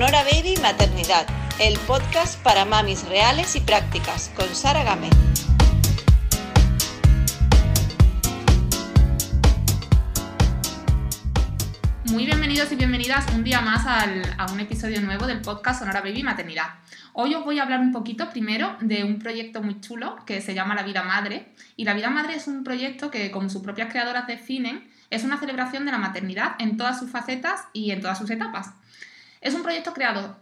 Sonora Baby Maternidad, el podcast para mamis reales y prácticas, con Sara Gámez. Muy bienvenidos y bienvenidas un día más a un episodio nuevo del podcast Sonora Baby Maternidad. Hoy os voy a hablar un poquito primero de un proyecto muy chulo que se llama La Vida Madre. Y La Vida Madre es un proyecto que, como sus propias creadoras definen, es una celebración de la maternidad en todas sus facetas y en todas sus etapas. Es un proyecto creado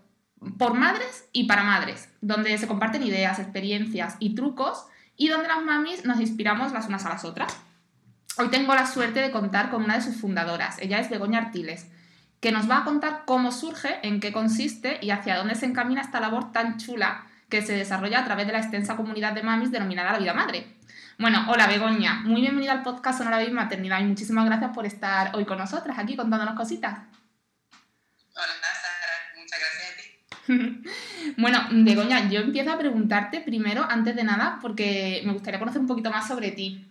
por madres y para madres, donde se comparten ideas, experiencias y trucos y donde las mamis nos inspiramos las unas a las otras. Hoy tengo la suerte de contar con una de sus fundadoras, ella es Begoña Artiles, que nos va a contar cómo surge, en qué consiste y hacia dónde se encamina esta labor tan chula que se desarrolla a través de la extensa comunidad de mamis denominada La Vida Madre. Bueno, hola Begoña, muy bienvenida al podcast Sonora Baby Maternidad y muchísimas gracias por estar hoy con nosotras aquí contándonos cositas. Hola Sara, muchas gracias a ti. bueno, Begoña, yo empiezo a preguntarte primero, antes de nada, porque me gustaría conocer un poquito más sobre ti,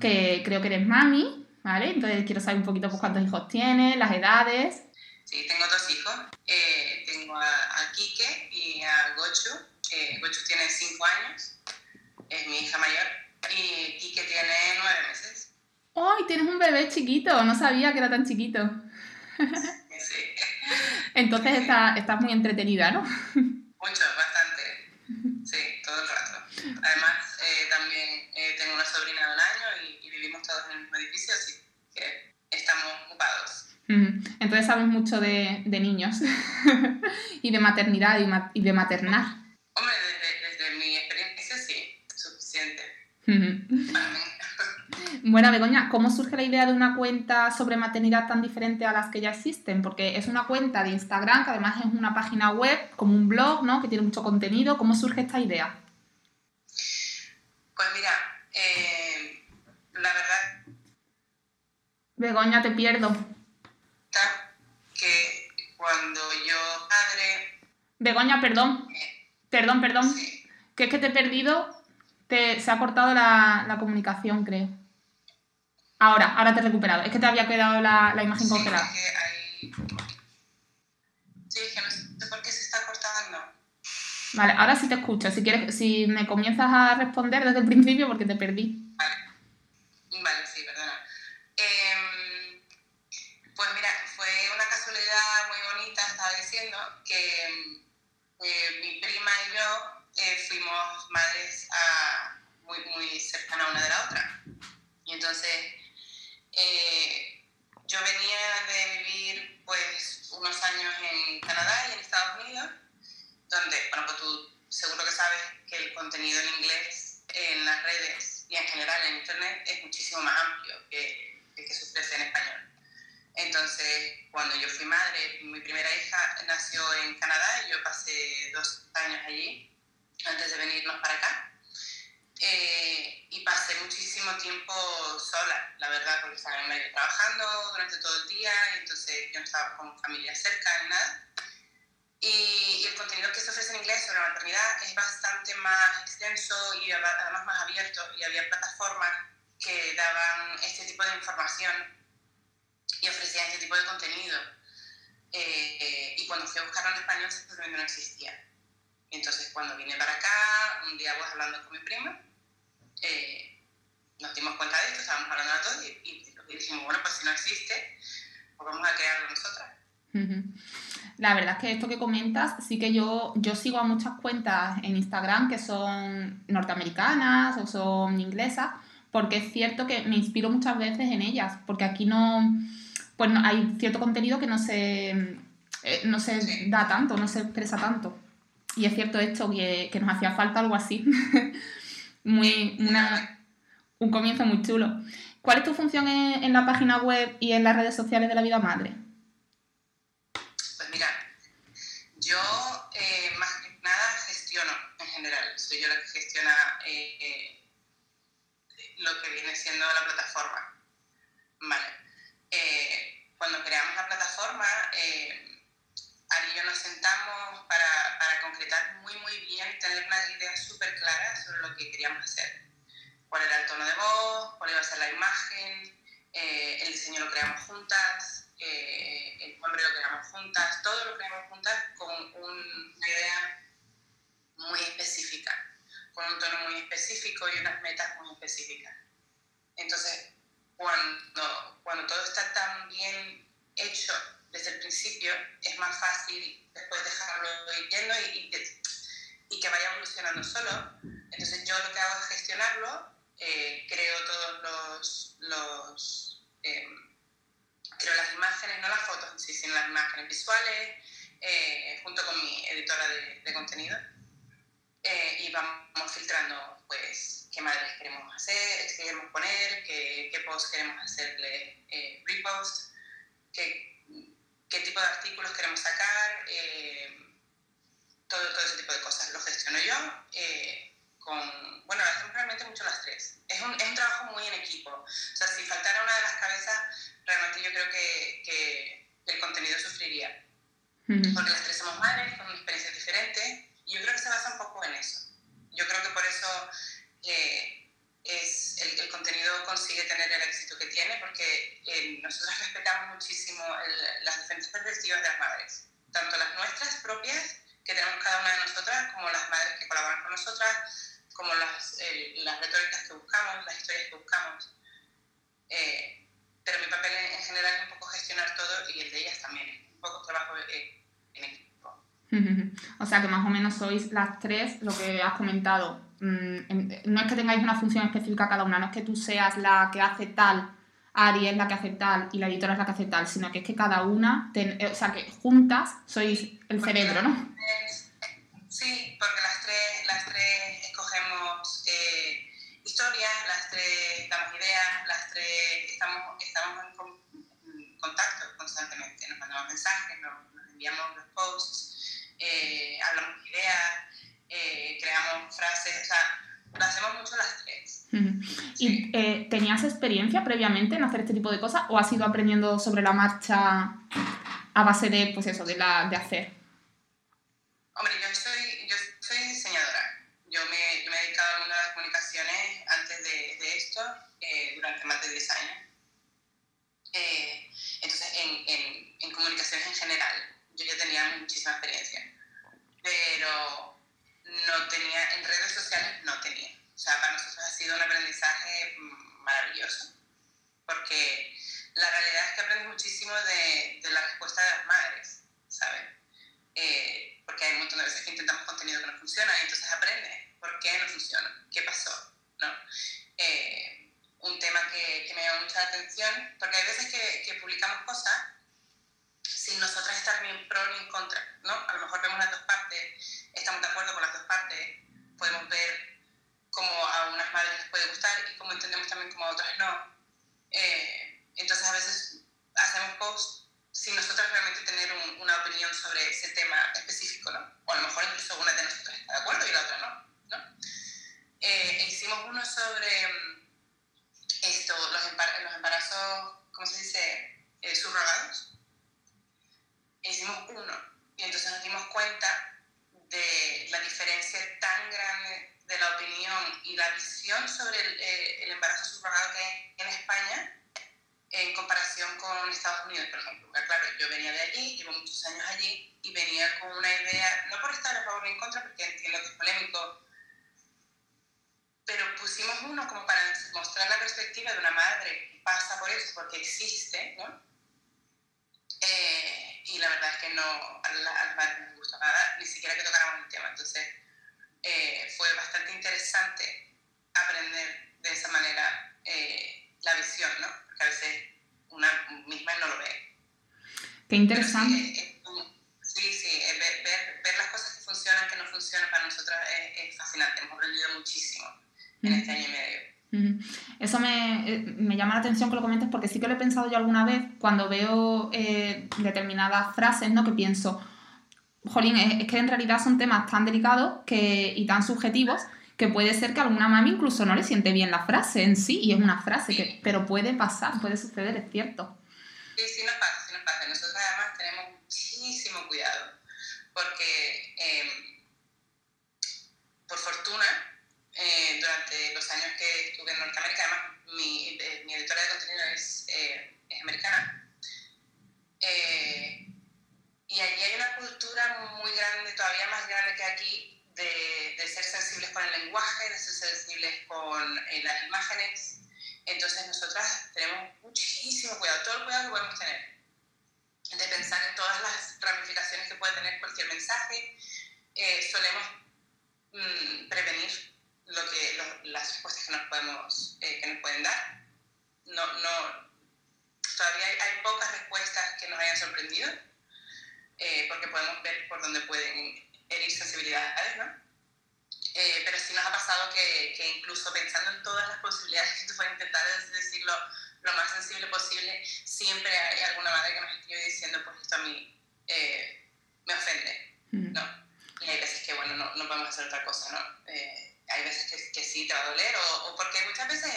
que creo que eres mami, ¿vale? Entonces quiero saber un poquito pues, cuántos hijos tienes, las edades. Sí, tengo dos hijos. Eh, tengo a, a Quique y a Gochu. Eh, Gochu tiene cinco años, es mi hija mayor y Kike tiene nueve meses. ¡Ay, tienes un bebé chiquito! No sabía que era tan chiquito. Entonces estás, muy entretenida, ¿no? Mucho, bastante. Sí, todo el rato. Además, eh, también eh, tengo una sobrina de un año y, vivimos todos en el mismo edificio, así que estamos ocupados. Entonces sabes mucho de, niños y de maternidad y, de maternar. Hombre, desde mi experiencia sí, suficiente. Bueno, Begoña, ¿cómo surge la idea de una cuenta sobre maternidad tan diferente a las que ya existen? Porque es una cuenta de Instagram, que además es una página web, como un blog, ¿no? Que tiene mucho contenido. ¿Cómo surge esta idea? Pues mira, eh, la verdad... Begoña, te pierdo. Que cuando yo padre... Begoña, perdón. Eh, perdón, perdón. Que es que te he perdido se ha cortado la, comunicación, creo. Ahora, ahora te he recuperado. Es que te había quedado la, imagen congelada. Sí, es que no sé por qué se está cortando. Vale, ahora sí te escucho. Si quieres, si me comienzas a responder desde el principio porque te perdí. Vale sí, perdona. Em, pues mira, fue una casualidad muy bonita, estaba diciendo, que eh, mi prima y yo eh, fuimos madres a, muy, muy cercanas una de la otra. Y entonces eh, yo venía de vivir pues unos años en Canadá y en Estados Unidos, donde, bueno, pues tú seguro que sabes que el contenido en inglés en las redes y en general en Internet es muchísimo más amplio que el que se ofrece en español. Entonces, cuando yo fui madre, mi primera hija nació en Canadá y yo pasé dos años allí antes de venirnos para acá. Eh, y pasé muchísimo tiempo sola, la verdad, porque estaba en medio trabajando durante todo el día y entonces yo no estaba con familia cerca ni nada. Y, el contenido que se ofrece en inglés sobre la maternidad es bastante más extenso y además más abierto y había plataformas que daban este tipo de información y ofrecían este tipo de contenido. Eh, eh, y cuando fui a buscarlo en español simplemente no existía. Entonces, cuando vine para acá, un día pues hablando con mi prima, eh, nos dimos cuenta de esto, estábamos hablando de todo y, y, dijimos, bueno, pues si no existe, pues vamos a crearlo nosotras. La verdad es que esto que comentas, sí que yo, yo sigo a muchas cuentas en Instagram que son norteamericanas o son inglesas, porque es cierto que me inspiro muchas veces en ellas, porque aquí no, pues no, hay cierto contenido que no se, eh, no se da tanto, no se expresa tanto. Y es cierto esto, que, que nos hacía falta algo así. muy, una, un comienzo muy chulo. ¿Cuál es tu función en, la página web y en las redes sociales de la vida madre? Pues mira, yo eh, más que nada gestiono en general. Soy yo la que gestiona eh, lo que viene siendo la plataforma. Vale. Eh, cuando creamos la plataforma, Ari y yo nos sentamos para, para concretar muy, muy bien, tener una idea súper clara sobre lo que queríamos hacer. Cuál era el tono de voz, cuál iba a ser la imagen, eh, el diseño lo creamos juntas, eh, el nombre lo creamos juntas, todo lo creamos juntas con un, una idea muy específica, con un tono muy específico y unas metas muy específicas. Entonces, cuando, cuando todo está tan bien hecho desde el principio, es más fácil después dejarlo yendo y, y, que vaya evolucionando solo. Entonces, yo lo que hago es gestionarlo, eh, creo todos los, los eh, creo las imágenes, no las fotos en sí, sino las imágenes visuales, eh, junto con mi editora de, de contenido. y vamos filtrando, pues, qué madres queremos hacer, qué queremos poner, qué, qué posts queremos hacerle eh, repost, qué, qué, tipo de artículos queremos sacar, eh, todo, todo ese tipo de cosas. Lo gestiono yo eh, con, bueno, lo hacemos realmente mucho las tres. Es un, es un trabajo muy en equipo. O sea, si faltara una de las cabezas, realmente yo creo que, que el contenido sufriría. Porque las tres somos madres con experiencias diferentes y yo creo que se basa un poco en eso. Yo creo que por eso es, el, el, contenido consigue tener el éxito que tiene porque eh, nosotros respetamos muchísimo el, las diferentes perspectivas de las madres, tanto las nuestras propias que tenemos cada una de nosotras, como las madres que colaboran con nosotras, como las, eh, las retóricas que buscamos, las historias que buscamos. Eh, pero mi papel en, en, general es un poco gestionar todo y el de ellas también, un poco trabajo eh, en equipo. O sea que más o menos sois las tres, lo que has comentado, Mm, no es que tengáis una función específica cada una, no es que tú seas la que hace tal, Ari es la que hace tal y la editora es la que hace tal, sino que es que cada una, ten, eh, o sea, que juntas sois el cerebro, ¿no? Sí, porque las tres, las tres escogemos eh, historias, las tres damos ideas, las tres estamos, estamos en, contacto constantemente, nos mandamos mensajes, nos, nos enviamos los posts, eh, hablamos ideas eh, creamos frases, o sea, lo hacemos mucho las tres. ¿Y eh, tenías experiencia previamente en hacer este tipo de cosas o has ido aprendiendo sobre la marcha a base de, pues eso, de, la, de hacer? Hombre, yo soy, yo soy diseñadora. Yo me, yo me he dedicado al mundo de las comunicaciones antes de, de esto, eh, durante más de 10 años. Eh, entonces, en, en, en comunicaciones en general, yo ya tenía muchísima experiencia. Pero no tenía, en redes sociales no tenía. O sea, para nosotros ha sido un aprendizaje maravilloso, porque la realidad es que aprendes muchísimo de, de la respuesta de las madres, ¿sabes? Eh, porque hay un montón de veces que intentamos contenido que no funciona y entonces aprendes por qué no funciona, qué pasó, ¿no? Eh, un tema que, que, me llama mucha atención, porque hay veces que, que publicamos cosas sin nosotras estar ni en pro ni en contra, ¿no? A lo mejor vemos las dos partes estamos de acuerdo con las dos partes, podemos ver cómo a unas madres les puede gustar y cómo entendemos también cómo a otras no. Eh, entonces a veces hacemos posts sin nosotros realmente tener un, una opinión sobre ese tema específico, ¿no? O a lo mejor incluso una de nosotras está de acuerdo y la otra no, ¿no? Eh, e hicimos uno sobre mm, esto, los embarazos, ¿cómo se dice? Eh, subrogados. Hicimos uno y entonces nos dimos cuenta de la diferencia tan grande de la opinión y la visión sobre el, eh, el embarazo subrogado que hay en España en comparación con Estados Unidos, por ejemplo. Porque, claro, yo venía de allí, llevo muchos años allí y venía con una idea, no por estar a favor ni en contra, porque entiendo que es polémico, pero pusimos uno como para mostrar la perspectiva de una madre que pasa por eso, porque existe, ¿no? Eh, y la verdad es que no, al, al madre no le gustó nada, ni siquiera que tocáramos el tema. Entonces, eh, fue bastante interesante aprender de esa manera eh, la visión, ¿no? Porque a veces una misma no lo ve. Qué interesante. Sí, sí, sí ver, ver, ver, las cosas que funcionan, que no funcionan, para nosotros es, es fascinante. Hemos aprendido muchísimo en este año y medio. Eso me, eh, me, llama la atención que lo comentes porque sí que lo he pensado yo alguna vez cuando veo eh, determinadas frases, ¿no? Que pienso, jolín, es, es, que en realidad son temas tan delicados que, y tan subjetivos que puede ser que a alguna mami incluso no le siente bien la frase en sí y es una frase, que, pero puede pasar, puede suceder, es cierto. Sí, sí nos pasa, sí nos pasa. Nosotros además tenemos muchísimo cuidado porque, eh, por fortuna, eh, durante los años que estuve en Norteamérica. Además, mi, eh, mi editora de contenido es, eh, es americana. Eh, y allí hay una cultura muy grande, todavía más grande que aquí, de, de ser sensibles con el lenguaje sensibles con eh, las imágenes. Entonces nosotras tenemos muchísimo cuidado, todo el cuidado que podemos tener, de pensar en todas las ramificaciones que puede tener cualquier mensaje. Eh, solemos mm, prevenir lo que, las respuestas que nos, podemos, eh, que nos pueden dar. No, no, todavía hay, hay, pocas respuestas que nos hayan sorprendido, porque podemos ver por dónde pueden herir sensibilidades, ¿no? Eh, pero sí nos ha pasado que, que, incluso pensando en todas las posibilidades que tú puedes intentar decirlo lo más sensible posible, siempre hay alguna madre que nos escribe diciendo, pues esto a mí eh, me ofende, mm. ¿no? Y hay veces que, bueno, no, no podemos hacer otra cosa, ¿no? Eh, hay veces que, que, sí te va a doler, o, o porque muchas veces,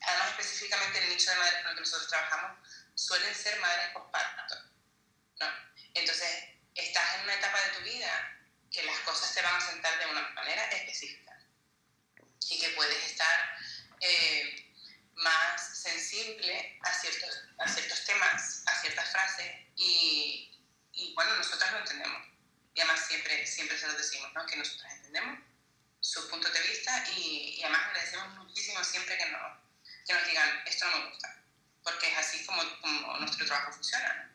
además específicamente el nicho de madres con el que nosotros trabajamos, suelen ser madres postparto, ¿no? Entonces, estás en una etapa de tu vida que las cosas te van a sentar de una manera específica y que puedes estar eh, más sensible a ciertos, a ciertos temas, a ciertas frases y, y, bueno, nosotras lo entendemos. Y además siempre, siempre se lo decimos, ¿no? que nosotras entendemos su punto de vista y, y además agradecemos muchísimo siempre que, no, que nos digan esto no me gusta, porque es así como, como nuestro trabajo funciona.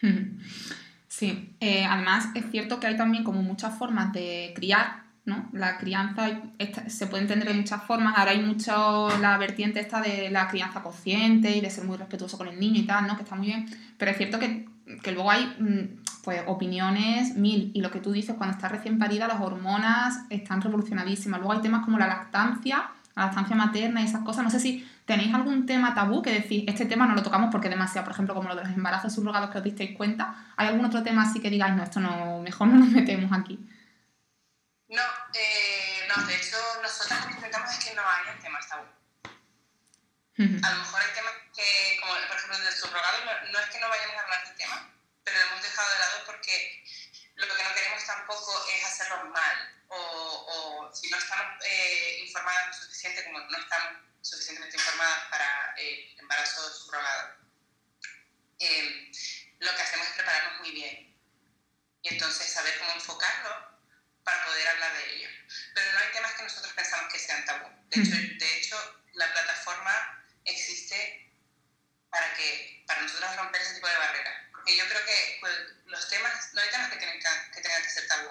Sí, eh, además es cierto que hay también como muchas formas de criar, ¿no? La crianza se puede entender de muchas formas, ahora hay mucho la vertiente esta de la crianza consciente y de ser muy respetuoso con el niño y tal, ¿no? Que está muy bien, pero es cierto que, que luego hay mm, pues opiniones mil y lo que tú dices, cuando estás recién parida las hormonas están revolucionadísimas, luego hay temas como la lactancia, la lactancia materna y esas cosas, no sé si ¿Tenéis algún tema tabú que decís, este tema no lo tocamos porque demasiado, por ejemplo, como lo de los embarazos subrogados que os disteis cuenta? ¿Hay algún otro tema así que digáis, no, esto no, mejor no nos metemos aquí? No, eh, no, de hecho, nosotros lo que intentamos es que no haya temas tabú. A lo mejor hay temas que, como por ejemplo el del subrogado, no, es que no vayamos a hablar del tema, pero lo hemos dejado de lado porque lo que no queremos tampoco es hacerlo mal o, o si no estamos eh, informados lo suficiente como no estamos suficientemente informadas para el embarazo subrogado, eh, lo que hacemos es prepararnos muy bien y entonces saber cómo enfocarlo para poder hablar de ello. Pero no hay temas que nosotros pensamos que sean tabú. De hecho, de hecho la plataforma existe para, que, para nosotros romper ese tipo de barreras. Porque yo creo que pues, los temas, no hay temas que, tienen que, que tengan que ser tabú.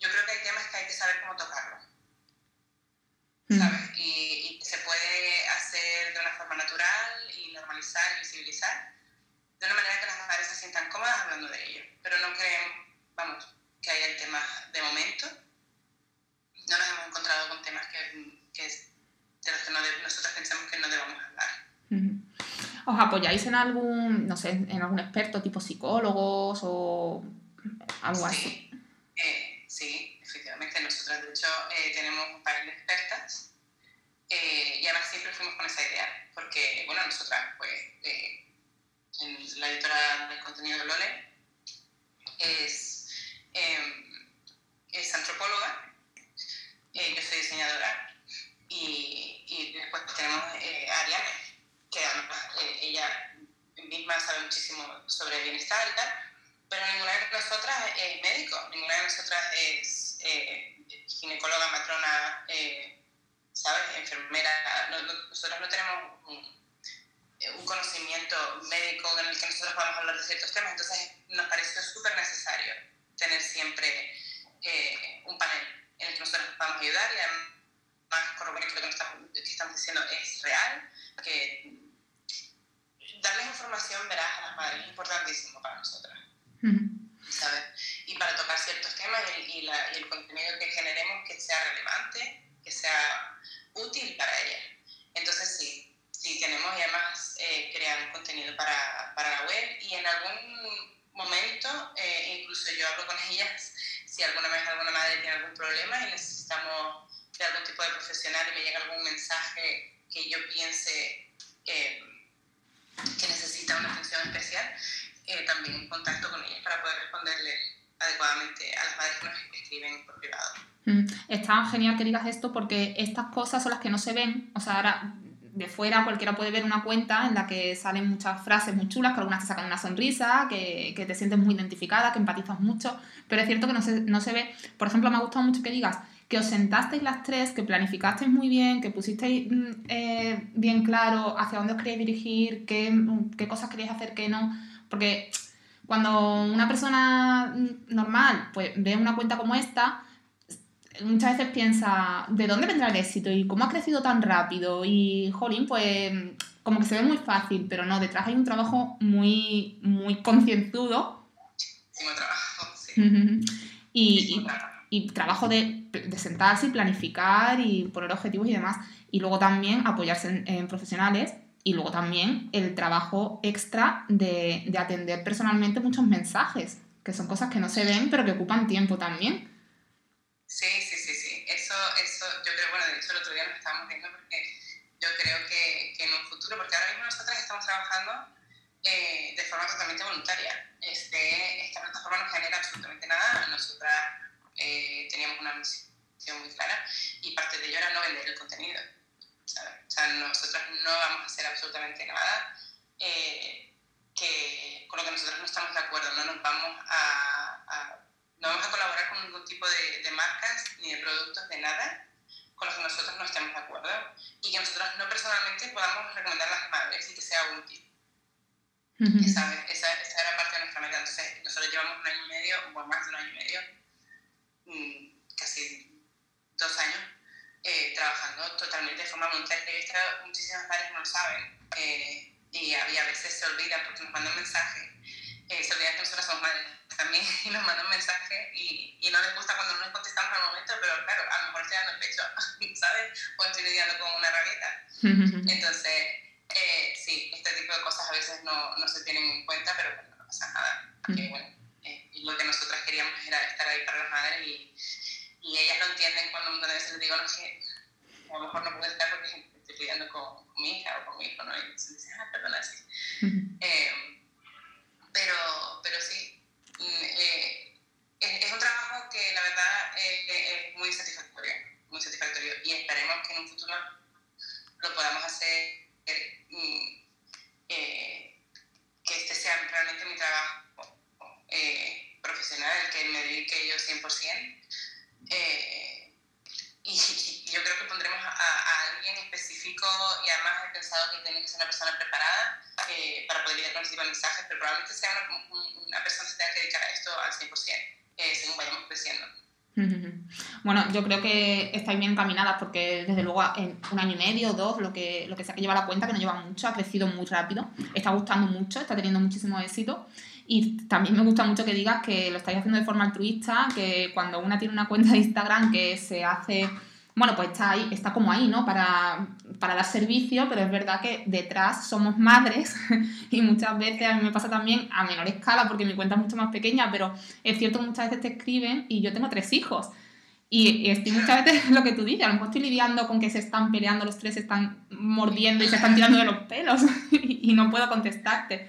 Yo creo que hay temas que hay que saber cómo tocarlos. ¿Sabes? Y, se puede hacer de una forma natural y normalizar y visibilizar de una manera que las mujeres se sientan cómodas hablando de ello. Pero no creemos, vamos, que haya temas de momento. No nos hemos encontrado con temas que, que de los que nosotros pensamos que no debamos hablar. ¿Os apoyáis en algún, no sé, en algún experto tipo psicólogos o algo así? Eh, sí, efectivamente. Nosotros, de hecho, eh, tenemos un panel de expertas eh, y además siempre fuimos con esa idea, porque, bueno, nosotras, pues, eh, en la editora del contenido de Lole es, em, es antropóloga, yo soy diseñadora, y, y después tenemos a Ariane, que además ella misma sabe muchísimo sobre bienestar y tal, pero ninguna de nosotras es médico, ninguna de nosotras es ginecóloga, matrona, ¿sabes? Enfermera, nosotros no tenemos eh, un, conocimiento médico en el que nosotros podamos hablar de ciertos temas, entonces nos parece súper necesario tener siempre eh, un panel en el que nosotros podamos ayudar y además corroborar que lo que, estamos, que estamos diciendo es real, que darles información veraz a las madres es importantísimo para nosotras. ¿sabes? Y para tocar ciertos temas y, y el contenido que generemos que sea relevante, que sea útil para ella. Entonces sí, sí tenemos y además eh, crear contenido para, para, la web y en algún momento, eh, incluso yo hablo con ellas, si alguna vez alguna madre tiene algún problema y necesitamos de algún tipo de profesional y me llega algún mensaje que yo piense que necesita una atención especial, eh, también contacto con ellas para poder responderle adecuadamente a las madres que nos escriben por privado. Mm, está genial que digas esto porque estas cosas son las que no se ven. O sea, ahora de fuera cualquiera puede ver una cuenta en la que salen muchas frases muy chulas, que algunas te sacan una sonrisa, que, que te sientes muy identificada, que empatizas mucho, pero es cierto que no se, no se ve. Por ejemplo, me ha gustado mucho que digas que os sentasteis las tres, que planificasteis muy bien, que pusisteis mm, eh, bien claro hacia dónde os queréis dirigir, qué, qué cosas queréis hacer, qué no. Porque cuando una persona normal pues, ve una cuenta como esta, muchas veces piensa, ¿de dónde vendrá el éxito? ¿Y cómo ha crecido tan rápido? Y, jolín, pues como que se ve muy fácil, pero no, detrás hay un trabajo muy, muy concienzudo. trabajo, sí. y, y, trabajo de, de, sentarse y planificar y poner objetivos y demás. Y luego también apoyarse en profesionales y luego también el trabajo extra de, de, atender personalmente muchos mensajes, que son cosas que no se ven, pero que ocupan tiempo también. Sí, sí, sí, sí. Eso, eso, yo creo, bueno, de hecho el otro día nos estábamos viendo porque yo creo que, que en un futuro, porque ahora mismo nosotras estamos trabajando eh, de forma totalmente voluntaria. Este, esta plataforma no genera absolutamente nada. Nosotras eh, teníamos una misión muy clara y parte de ello era no vender el contenido. O sea, nosotros no vamos a hacer absolutamente nada eh, que, con lo que nosotros no estamos de acuerdo, no nos vamos a, no vamos a colaborar con ningún tipo de, de, marcas ni de productos de nada con los que nosotros no estemos de acuerdo y que nosotros no personalmente podamos recomendar a las madres y que sea útil. esa, esa, esa, era parte de nuestra meta. Entonces, nosotros llevamos un año y medio, o más de un año y medio, casi dos años, eh, trabajando totalmente de forma voluntaria. Y esto muchísimas madres no lo saben eh, y había a veces se olvidan porque nos mandan mensajes. Eh, se olvidan que nosotros somos madres también y nos mandan mensajes y, y, no les gusta cuando no les contestamos al momento, pero claro, a lo mejor estoy dando el pecho, ¿sabes? O estoy lidiando con una rabieta. Entonces, sí, este tipo de cosas a veces no, no se tienen en cuenta, pero bueno, no pasa nada. Porque, bueno, lo que nosotras queríamos era estar ahí para las madres y y ellas lo entienden cuando muchas veces les digo, no, que a lo mejor no puedo estar porque estoy lidiando con, con, mi hija o con mi hijo, ¿no? Y se dicen, ah, perdona, sí. eh, pero, pero sí, mm, eh, es, es, un trabajo que la verdad eh, es muy satisfactorio, muy satisfactorio y esperemos que en un futuro lo podamos hacer, mm, eh, que este sea realmente mi trabajo profesional, el que me dedique yo 100%. Eh, y, yo creo que pondremos a, alguien específico y además he pensado que tiene que ser una persona preparada eh, para poder lidiar con ese tipo de mensajes, pero probablemente sea una, una persona que se tenga que dedicar a esto al 100%, eh, según vayamos creciendo. Bueno, yo creo que estáis bien encaminadas porque desde luego en un año y medio dos, lo que, lo que sea que lleva la cuenta, que no lleva mucho, ha crecido muy rápido, está gustando mucho, está teniendo muchísimo éxito. Y también me gusta mucho que digas que lo estáis haciendo de forma altruista, que cuando una tiene una cuenta de Instagram que se hace, bueno, pues está ahí, está como ahí, ¿no? Para, para dar servicio, pero es verdad que detrás somos madres y muchas veces a mí me pasa también a menor escala porque mi cuenta es mucho más pequeña, pero es cierto que muchas veces te escriben y yo tengo tres hijos. Y estoy muchas veces lo que tú dices, a lo mejor estoy lidiando con que se están peleando, los tres se están mordiendo y se están tirando de los pelos y no puedo contestarte.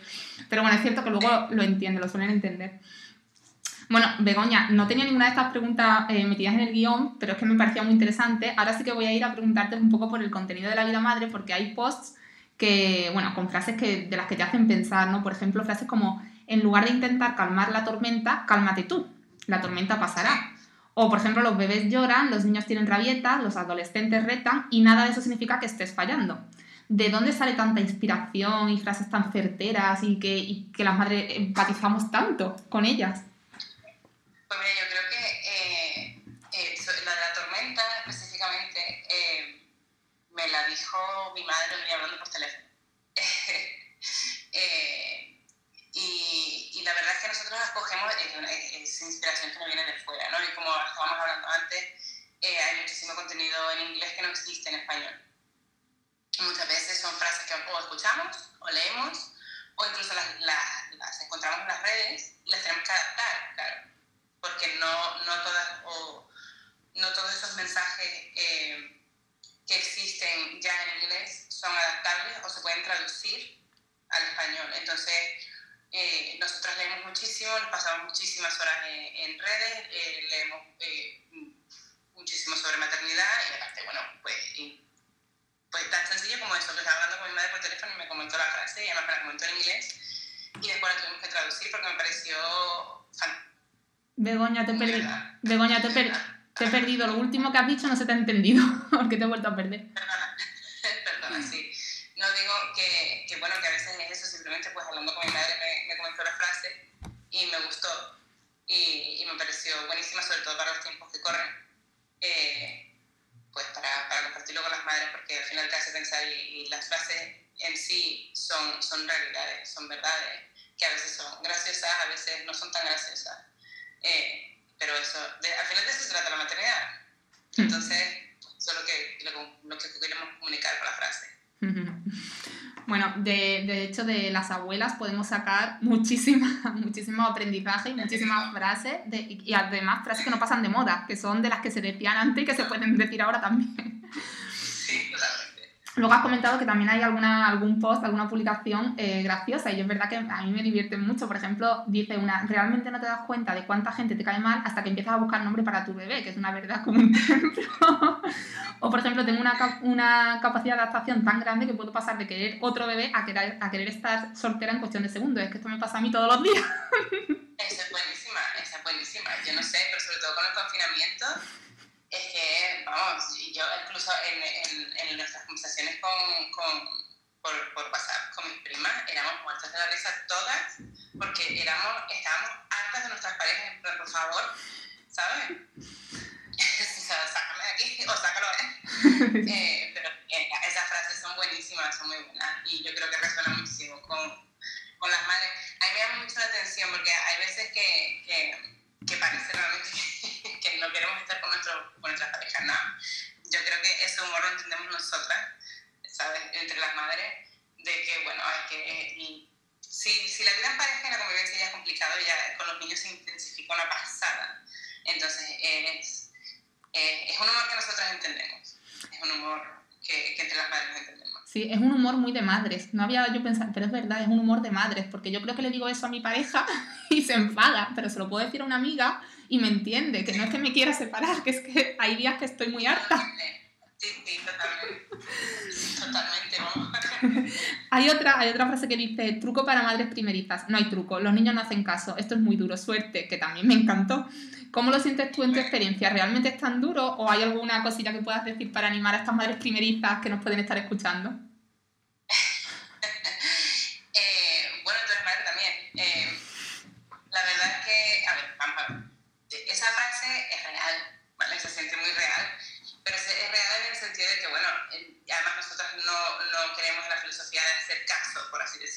Pero bueno, es cierto que luego lo entienden, lo suelen entender. Bueno, Begoña, no tenía ninguna de estas preguntas eh, metidas en el guion, pero es que me parecía muy interesante. Ahora sí que voy a ir a preguntarte un poco por el contenido de la vida madre, porque hay posts que, bueno, con frases que, de las que te hacen pensar, ¿no? Por ejemplo, frases como, en lugar de intentar calmar la tormenta, cálmate tú, la tormenta pasará. O, por ejemplo, los bebés lloran, los niños tienen rabietas, los adolescentes retan y nada de eso significa que estés fallando. ¿De dónde sale tanta inspiración y frases tan certeras y que, las madres empatizamos tanto con ellas? Pues mira, yo creo que eh, eh, la de la tormenta específicamente eh, me la dijo mi madre venía hablando por teléfono. y, y, es nosotros escogemos esa inspiración que nos viene de fuera, ¿no? Y como estábamos hablando antes, hay muchísimo contenido en inglés que no existe en español muchas veces son frases que o escuchamos o leemos o incluso las, las, las, encontramos en las redes y las tenemos que adaptar, claro, porque no, no, todas, o, no todos esos mensajes eh, que existen ya en inglés son adaptables o se pueden traducir al español. Entonces, eh, nosotros leemos muchísimo, nos pasamos muchísimas horas en, en redes, eh, leemos eh, muchísimo sobre maternidad y aparte, bueno, pues pues tan sencillo como eso, que estaba hablando con mi madre por teléfono y me comentó la frase y además me la comentó en inglés y después la tuvimos que traducir porque me pareció. Begoña, te perdí. Begoña, te, Te he perdido, lo último que has dicho no se te ha entendido, porque te he vuelto a perder. Perdona, perdona, sí. No digo que, que, bueno, que a veces es eso, simplemente pues hablando con mi madre me, me comentó la frase y me gustó y, y, me pareció buenísima, sobre todo para los tiempos que corren, eh, pues para, para, compartirlo con las madres, porque al final te hace pensar y, y las frases en sí son, son realidades, son verdades, que a veces son graciosas, a veces no son tan graciosas. Eh, pero eso, de, al final de eso se trata la maternidad. Entonces, eso es lo que, lo, lo que queremos comunicar con la frase. Bueno, de, de, hecho de las abuelas podemos sacar muchísima, muchísimo aprendizaje y muchísimas frases de, y además frases que no pasan de moda, que son de las que se decían antes y que se pueden decir ahora también. Luego has comentado que también hay alguna, algún post, alguna publicación eh, graciosa y es verdad que a mí me divierte mucho. Por ejemplo, dice una, realmente no te das cuenta de cuánta gente te cae mal hasta que empiezas a buscar nombre para tu bebé, que es una verdad como un templo. o por ejemplo, tengo una, una capacidad de adaptación tan grande que puedo pasar de querer otro bebé a querer, a querer estar soltera en cuestión de segundos. Es que esto me pasa a mí todos los días. esa es buenísima, esa es buenísima. Yo no sé, pero sobre todo con el confinamiento es que, vamos, yo incluso en, en, en nuestras conversaciones con, con, por, por, WhatsApp con mis primas, éramos muertas de la risa todas, porque éramos, estábamos hartas de nuestras parejas, plan, por favor, ¿sabes? Sácame de aquí o sácalo, ¿eh? eh pero eh, esas frases son buenísimas, son muy buenas, y yo creo que resuenan muchísimo con, con las madres. A mí me llama mucho la atención, porque hay veces que, que, que parece realmente que, que no queremos estar con, nuestro, con nuestras parejas, no. Yo creo que ese humor lo entendemos nosotras, ¿sabes? Entre las madres, de que, bueno, hay que... Si, si la vida en pareja y la convivencia ya es complicado, ya con los niños se intensifica una pasada. Entonces, es, eh, es un humor que nosotras entendemos. Es un humor que, que entre las madres entendemos. Sí, es un humor muy de madres. No había yo pensado, pero es verdad, es un humor de madres, porque yo creo que le digo eso a mi pareja y se enfada, pero se lo puedo decir a una amiga y me entiende, que no es que me quiera separar, que es que hay días que estoy muy harta. Sí, sí, totalmente. Totalmente, vamos. hay, otra, hay otra frase que dice, truco para madres primerizas. No hay truco, los niños no hacen caso, esto es muy duro, suerte, que también me encantó. ¿Cómo lo sientes tú en tu experiencia? ¿Realmente es tan duro o hay alguna cosilla que puedas decir para animar a estas madres primerizas que nos pueden estar escuchando?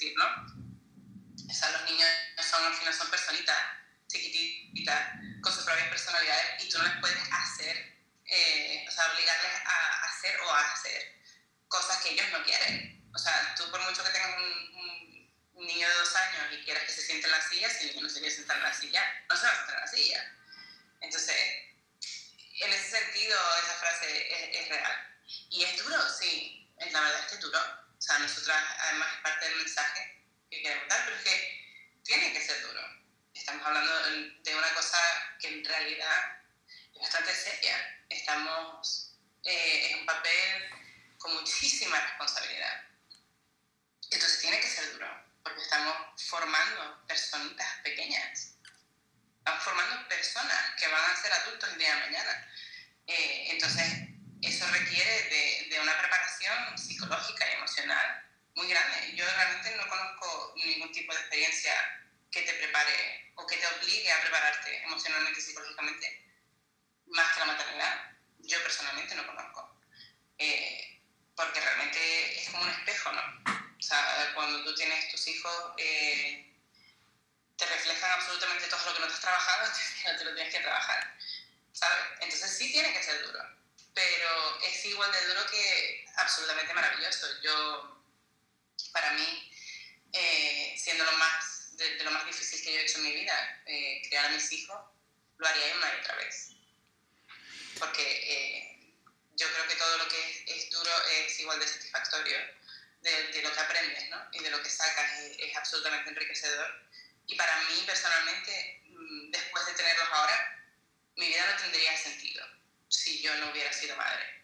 Decirlo. O sea, los niños son, al final son personitas chiquititas, con sus propias personalidades, y tú no les puedes hacer, eh, o sea, obligarles a hacer o a hacer cosas que ellos no quieren. O sea, tú por mucho que tengas un, un niño de dos años y quieras que se siente en la silla, si el niño no se quiere sentar en la silla, no se va a sentar en la silla. Entonces, en ese sentido, esa frase es, es real. ¿Y es duro? Sí, la verdad es que es duro. O sea, nosotras, además, es parte del mensaje que queremos dar, pero es que tiene que ser duro. Estamos hablando de una cosa que en realidad es bastante seria. Estamos eh, en un papel con muchísima responsabilidad. Entonces tiene que ser duro, porque estamos formando personitas pequeñas. Estamos formando personas que van a ser adultos el día de mañana. Eh, entonces, eso requiere de, de, una preparación psicológica y emocional muy grande. Yo realmente no conozco ningún tipo de experiencia que te prepare o que te obligue a prepararte emocionalmente y psicológicamente más que la maternidad. Yo personalmente no conozco. Eh, porque realmente es como un espejo, ¿no? O sea, cuando tú tienes tus hijos, eh, te reflejan absolutamente todo lo que no te has trabajado, te, te lo tienes que trabajar, ¿sabes? Entonces sí tiene que ser duro, pero es igual de duro que absolutamente maravilloso. Yo, para mí, eh, siendo lo más, de, de, lo más difícil que yo he hecho en mi vida, eh, criar a mis hijos, lo haría una y otra vez. Porque eh, yo creo que todo lo que es, es, duro es igual de satisfactorio de, de, lo que aprendes, ¿no? Y de lo que sacas es, es absolutamente enriquecedor. Y para mí, personalmente, después de tenerlos ahora, mi vida no tendría sentido si yo no hubiera sido madre.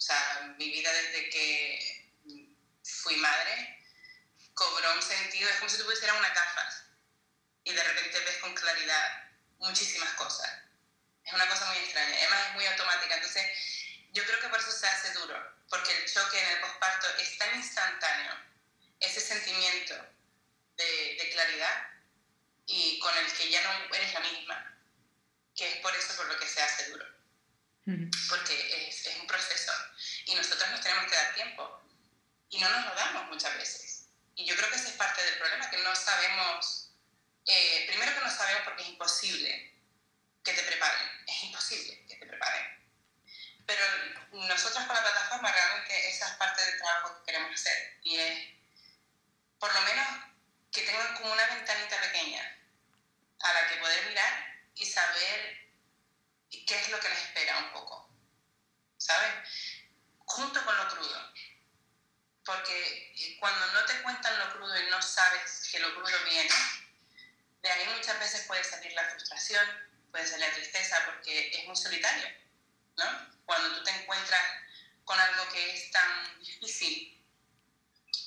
O sea, mi vida desde que fui madre cobró un sentido, es como si tú pusieras unas gafas y de repente ves con claridad muchísimas cosas. Es una cosa muy extraña, además es muy automática. Entonces, yo creo que por eso se hace duro, porque el choque en el posparto es tan instantáneo, ese sentimiento de, de claridad y con el que ya no eres la misma, que es por eso por lo que se hace duro. Porque es, es un proceso y nosotros nos tenemos que dar tiempo y no nos lo damos muchas veces. Y yo creo que ese es parte del problema, que no sabemos, eh, primero que no sabemos porque es imposible que te preparen, es imposible que te preparen. Pero nosotros con la plataforma realmente esa es parte del trabajo que queremos hacer y es por lo menos que tengan como una ventanita pequeña a la que poder mirar y saber qué es lo que les espera un poco, ¿sabes? Junto con lo crudo. Porque eh, cuando no te cuentan lo crudo y no sabes que lo crudo viene, de ahí muchas veces puede salir la frustración, puede salir la tristeza, porque es muy solitario, ¿no? Cuando tú te encuentras con algo que es tan difícil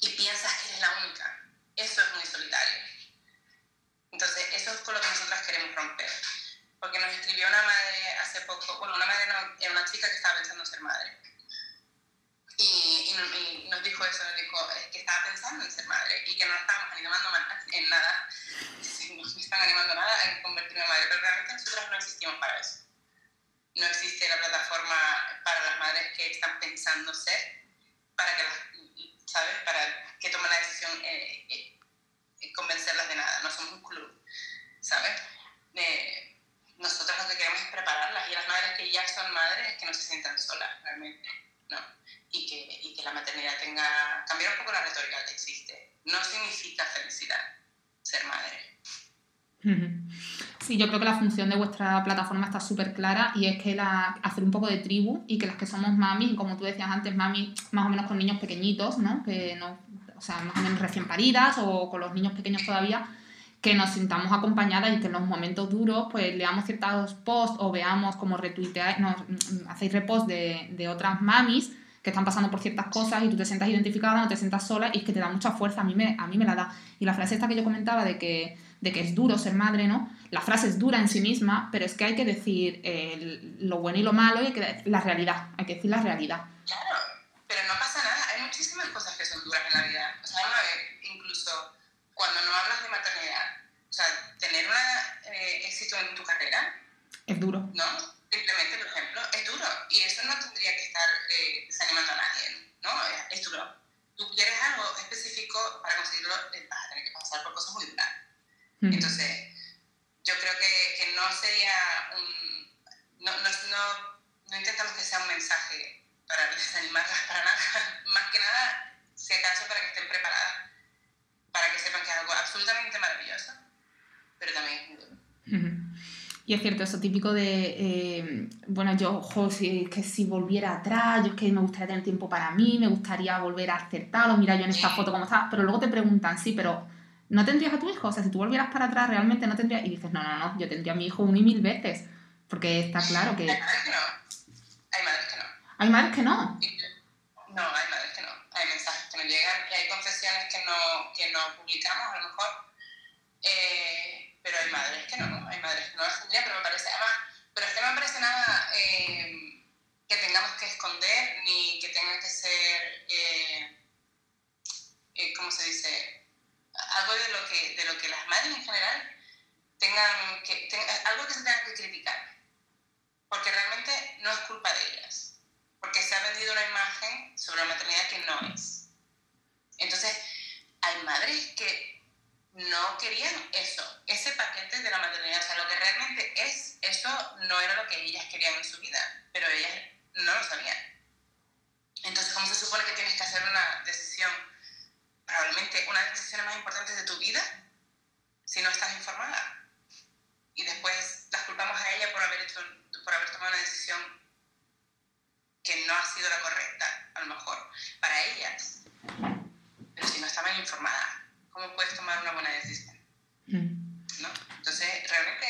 y piensas que eres la única, eso es muy solitario. Entonces, eso es con lo que nosotras queremos romper. Porque nos escribió una madre hace poco, bueno, una madre no, una chica que estaba pensando ser madre. Y, y, nos dijo eso, nos dijo que estaba pensando en ser madre y que no estábamos animando en nada, no me están animando nada en convertirme en madre, pero realmente nosotros no existimos para eso. No existe la plataforma para las madres que están pensando ser, para que las, ¿sabes? Para que tomen la decisión eh, eh, convencerlas de nada, no somos un club, ¿sabes? Eh, nosotros lo que queremos es prepararlas y las madres que ya son madres que no se sientan solas realmente, ¿no? Y que, y que la maternidad tenga, cambiar un poco la retórica que existe. No significa felicidad ser madre. Sí, yo creo que la función de vuestra plataforma está súper clara y es que la, hacer un poco de tribu y que las que somos mami, como tú decías antes, mami más o menos con niños pequeñitos, ¿no? Que no o sea, más o menos recién paridas o con los niños pequeños todavía, que nos sintamos acompañadas y que en los momentos duros pues leamos ciertos posts o veamos como retuiteáis, nos mm, hacéis repost de, de otras mamis que están pasando por ciertas cosas y tú te sientas identificada, no te sientas sola y es que te da mucha fuerza, a mí me, a mí me la da. Y la frase esta que yo comentaba de que, de que es duro ser madre, ¿no? La frase es dura en sí misma, pero es que hay que decir eh, lo bueno y lo malo y hay que la realidad, hay que decir la realidad. Claro, pero no pasa nada, hay muchísimas cosas que son duras en la vida. O sea, incluso cuando no hablas de maternidad, o sea, tener un eh, éxito en tu carrera. Es duro. ¿No? Simplemente, por ejemplo, es duro. Y eso no tendría eh, desanimando a nadie, ¿no? Es, duro. Tú quieres algo específico, para conseguirlo eh, vas a tener que pasar por cosas muy duras. Entonces, yo creo que, que no sería un... No, no, no, no intentamos que sea un mensaje para desanimarlas para nada, más que nada, si acaso, para que estén preparadas, para que sepan que es algo absolutamente maravilloso, pero también es muy duro. Y es cierto, eso típico de, eh, bueno, yo, ojo, si, que si volviera atrás, yo es que me gustaría tener tiempo para mí, me gustaría volver a acertarlo, mira yo en esta foto cómo está, pero luego te preguntan, sí, pero ¿no tendrías a tu hijo? O sea, si tú volvieras para atrás, realmente no tendrías, y dices, no, no, no, yo tendría a mi hijo un y mil veces, porque está claro que... Hay madres que no, hay madres que no. Hay madres que no. No, hay madres que no, hay mensajes que no llegan y hay confesiones que no, que no publicamos a lo mejor. Eh, pero hay madres que no, que no las tendrían, pero me parece, además, pero es que no me parece nada eh, que tengamos que esconder ni que tenga que ser, eh, eh, ¿cómo se dice? Algo de lo, que, de lo que las madres en general tengan que, algo que se tenga que criticar, porque realmente no es culpa de ellas, porque se ha vendido una imagen sobre la maternidad que no es. Entonces, hay madres que no querían eso, ese paquete de la maternidad. O sea, lo que realmente es, eso no era lo que ellas querían en su vida, pero ellas no lo sabían. Entonces, ¿cómo se supone que tienes que hacer una decisión, probablemente una de las decisiones más importantes de tu vida, si no estás informada? Y después las culpamos a ella por haber, hecho, por haber tomado una decisión que no ha sido la correcta, a lo mejor, para ellas. Pero si no estaban informadas cómo puedes tomar una buena decisión. Mm. ¿no? Entonces, realmente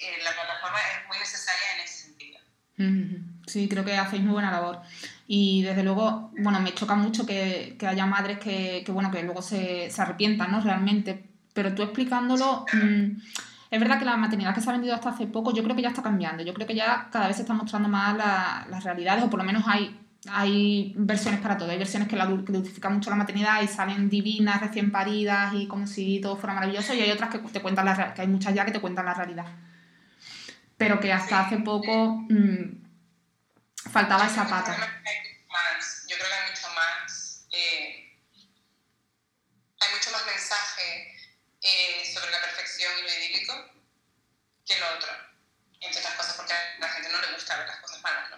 eh, la plataforma es muy necesaria en ese sentido. Sí, creo que hacéis muy buena labor. Y desde luego, bueno, me choca mucho que, que haya madres que, que, bueno, que luego se, se, arrepientan, ¿no? Realmente. Pero tú explicándolo, mm, Es verdad que la maternidad que se ha vendido hasta hace poco, yo creo que ya está cambiando. Yo creo que ya cada vez se están mostrando más las realidades, o por lo menos hay, hay versiones para todo. Hay versiones que, la, dulcifican mucho la maternidad y salen divinas, recién paridas y como si todo fuera maravilloso, y hay otras que te cuentan la que hay muchas ya que te cuentan la realidad. Pero que hasta hace poco mmm, faltaba esa pata. Yo creo que hay mucho más, eh, hay mucho más mensaje eh, sobre la perfección y lo idílico que lo otro. Entre otras cosas porque a la gente no le gusta ver las cosas malas, ¿no?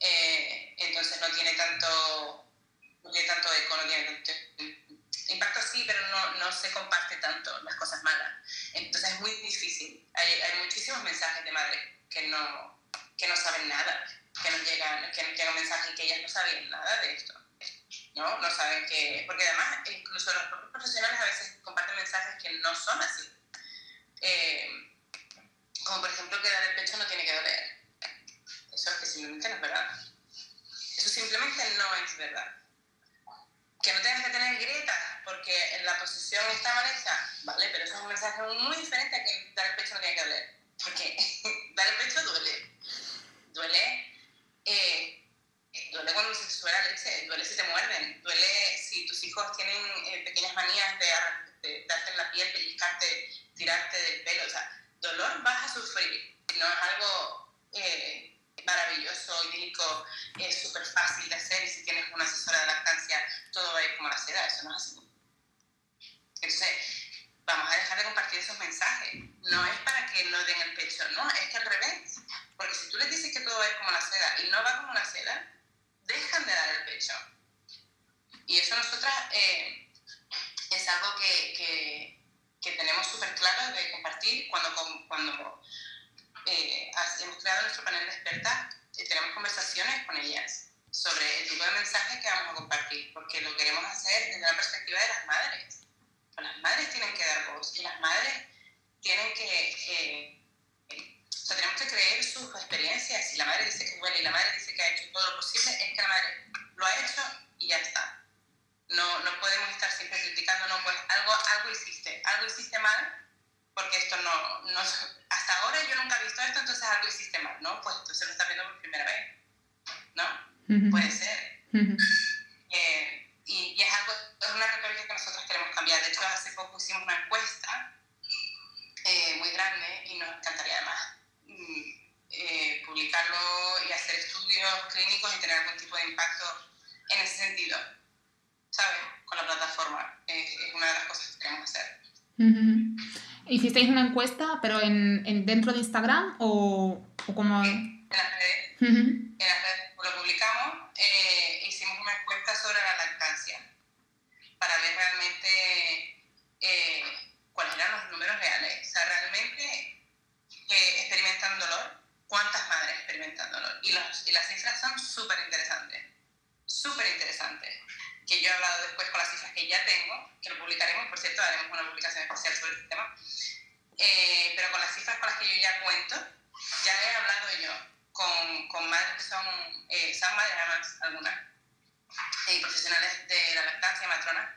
Eh, entonces no tiene tanto, no tiene tanto eco, no tiene tanto impacto sí, pero no, no se comparte tanto las cosas malas. Entonces es muy difícil. Hay, hay muchísimos mensajes de madres que no, que no saben nada, que nos llegan, que nos llegan mensajes que ellas no sabían nada de esto. ¿no? No saben que. Porque además, incluso los propios profesionales a veces comparten mensajes que no son así. Eh, como por ejemplo que dar el pecho no tiene que doler. Eso es que simplemente no es verdad. Eso simplemente no es verdad. Que no tengas que tener grietas porque en la posición está mal hecha, vale, pero eso es un mensaje muy diferente a que dar el pecho no tiene que doler. Porque dar el pecho duele. Duele. Eh, duele cuando se sube la leche, duele si te muerden, duele si tus hijos tienen eh, pequeñas manías de, darte en la piel, pellizcarte, tirarte del pelo. O sea, dolor vas a sufrir. No es algo eh, maravilloso, idílico, es súper fácil de hacer y si tienes una asesora de lactancia todo va a ir como la seda. Eso no es así. Entonces, vamos a dejar de compartir esos mensajes. No es para que no den el pecho, no, es que al revés. Porque si tú les dices que todo va a ir como la seda y no va como la seda, dejan de dar el pecho. Y eso nosotras eh, es algo que, que, que tenemos súper claro de compartir cuando, cuando eh, hemos creado nuestro panel de expertas, y tenemos conversaciones con ellas sobre el tipo de mensajes que vamos a compartir, porque lo queremos hacer desde la perspectiva de las madres. las madres tienen que dar voz y las madres tienen que... Sea, tenemos que creer sus experiencias. Si la madre dice que duele y la madre dice que ha hecho todo lo posible, es que la madre lo ha hecho y ya está. No, no podemos estar siempre criticando, no, pues algo, algo hiciste, algo hiciste mal, porque esto no, no, hasta ahora yo nunca he visto esto, entonces algo hiciste mal, ¿no? Pues entonces lo estás viendo por primera vez, ¿no? Puede ser. Eh, y, y, es algo, es una retórica que nosotros queremos cambiar. De hecho, hace poco hicimos una encuesta eh, muy grande y nos encantaría además eh, publicarlo y hacer estudios clínicos y tener algún tipo de impacto en ese sentido, ¿sabes? Con la plataforma. Es, una de las cosas que queremos hacer. ¿Hicisteis una encuesta, pero en, en, dentro de Instagram o, o como...? En las redes. En las redes lo publicamos. Eh, hicimos una encuesta sobre la lactancia para ver realmente eh, cuáles eran los números reales. O sea, realmente que experimentan dolor, cuántas madres experimentan dolor. Y, los, y las cifras son súper interesantes, súper interesantes. Que yo he hablado después con las cifras que ya tengo, que lo publicaremos, por cierto, haremos una publicación especial sobre este tema. Eh, pero con las cifras con las que yo ya cuento, ya he hablado yo con, con madres que son, eh, son madres además, algunas, y eh, profesionales de la lactancia, matronas,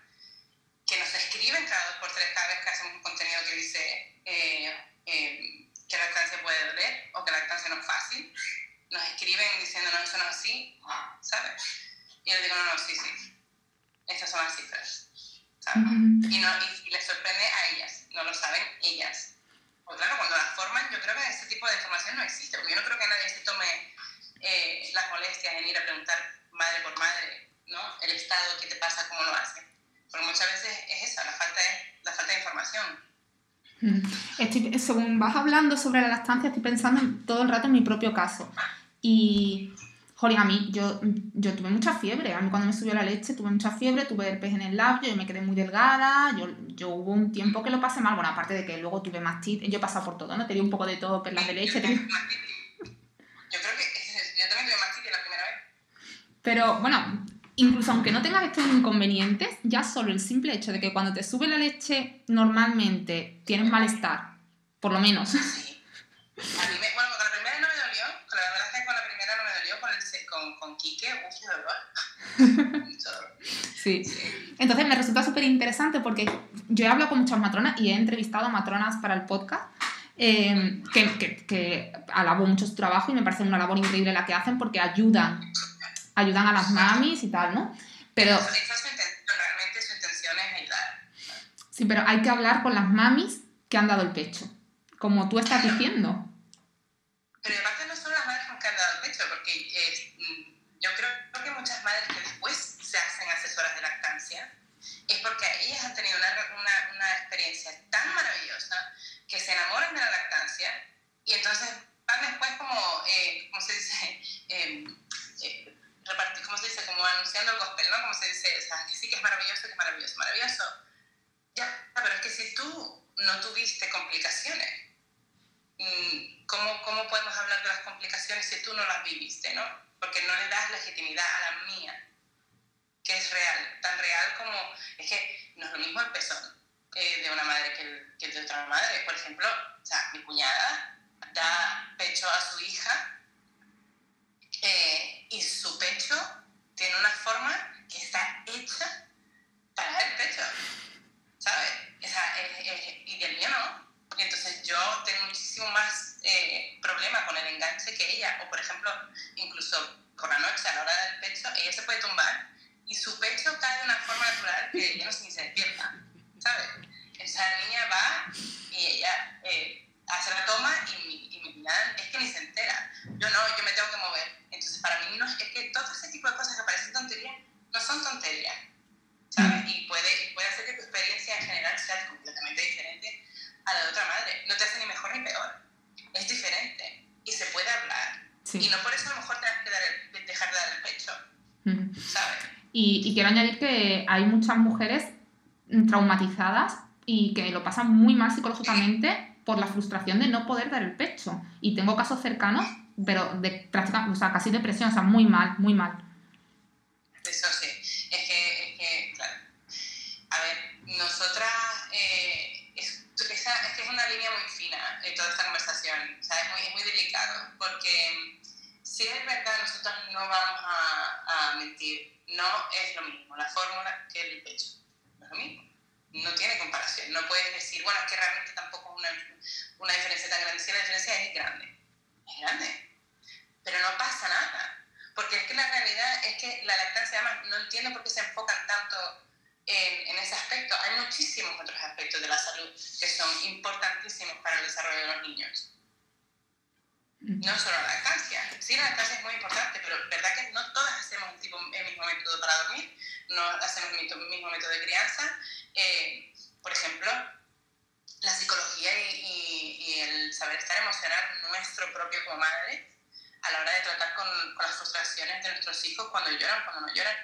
que nos escriben cada dos por tres cada vez que hacemos un contenido que dice eh, que la lactancia puede doler o que la lactancia no es fácil. Nos escriben diciendo, no, eso no es así, ¿sabes? Y yo les digo, no, no, sí, sí. Estas son las cifras, ¿sabes? y, no, y, les sorprende a ellas, no lo saben ellas. Pues claro, cuando las forman, yo creo que ese tipo de información no existe, porque yo no creo que nadie se tome eh, las molestias en ir a preguntar madre por madre, ¿no? El estado, qué te pasa, cómo lo hace. Porque muchas veces es esa, la falta, es, la falta de información. Estoy, según vas hablando sobre la lactancia, estoy pensando todo el rato en mi propio caso. Y, joder, a mí, yo, yo tuve mucha fiebre. A mí cuando me subió la leche tuve mucha fiebre, tuve herpes en el labio, yo me quedé muy delgada. Yo, yo hubo un tiempo que lo pasé mal. Bueno, aparte de que luego tuve mastitis, yo he pasado por todo, ¿no? Tenía un poco de todo, perlas de leche. Yo creo que yo también tuve mastitis la primera vez. Pero bueno, incluso aunque no tengas estos inconvenientes, ya solo el simple hecho de que cuando te sube la leche normalmente tienes malestar, por lo menos. Sí. A mí me, bueno, con la primera no me dolió, con la verdad es que con la primera no me dolió, con, el, con, con Quique, dolor. sí. sí. Entonces me resulta súper interesante porque yo he hablado con muchas matronas y he entrevistado a matronas para el podcast eh, que, que, que, alabo mucho su trabajo y me parece una labor increíble la que hacen porque ayudan, ayudan a las mamis y tal, ¿no? Pero... Esa es su intención, realmente su intención es ayudar. Sí, pero hay que hablar con las mamis que han dado el pecho, como tú estás diciendo. Pero aparte no son las madres que han dado el pecho, porque eh, yo creo que muchas madres que después se hacen asesoras de lactancia es porque ellas han tenido una, una, una experiencia tan maravillosa que se enamoran de la lactancia y entonces van después como, eh, ¿cómo se dice? Eh, repartir, ¿cómo se dice? Como anunciando el gospel, ¿no? Como se dice, o sea, que sí que es maravilloso, que es maravilloso, maravilloso. Ya, pero es que si tú no tuviste complicaciones, mm, ¿cómo, ¿cómo podemos hablar de las complicaciones si tú no las viviste, no? Porque no le das legitimidad a la mía, que es real, tan real como, es que no es lo mismo el pezón eh, de una madre que el, que el, de otra madre. Por ejemplo, o sea, mi cuñada da pecho a su hija eh, y su pecho tiene una forma que está hecha para el pecho, ¿sabes? O sea, y del mío no. Y entonces yo tengo muchísimo más eh, problema con el enganche que ella. O por ejemplo, incluso por la noche a la hora del pecho, ella se puede tumbar y su pecho cae de una forma natural que ella no se ni se despierta, ¿sabes? Esa niña va y ella eh, hace la toma y mi, y mi cuñada es que ni se entera. Yo no, yo me tengo que mover. Entonces, para mí no, es que todo ese tipo de cosas que parecen tonterías no son tonterías, ¿sabes? Y puede, puede hacer que tu experiencia en general sea completamente diferente a la de otra madre. No te hace ni mejor ni peor. Es diferente y se puede hablar. Sí. Y no por eso a lo mejor tengas que dar el, dejar de dar el pecho, ¿sabes? Quiero añadir que hay muchas mujeres traumatizadas y que lo pasan muy mal psicológicamente por la frustración de no poder dar el pecho. Y tengo casos cercanos, pero de o sea, casi depresión, o sea, muy mal, muy mal. Eso sí, es que, es que claro. A ver, nosotras, eh, es, es que es una línea muy fina en toda esta conversación, o sea, es muy, es muy delicado, porque si es verdad, nosotros no vamos a no es lo mismo la fórmula que el pecho, no es lo mismo no tiene comparación. No puedes decir, bueno, es que realmente tampoco es una, una diferencia tan grande. Si la diferencia es grande, es grande. Pero no pasa nada. Porque es que la realidad es que la lactancia, además, no entiendo por qué se enfocan tanto en, en ese aspecto. Hay muchísimos otros aspectos de la salud que son importantísimos para el desarrollo de los niños. No solo la lactancia. Sí, la lactancia es muy importante, pero verdad que no todas hacemos el, mismo método para dormir, no hacemos el mismo método de crianza. Eh, por ejemplo, la psicología y, el saber estar emocional nuestro propio como madre a la hora de tratar con, con, las frustraciones de nuestros hijos cuando lloran, cuando no lloran.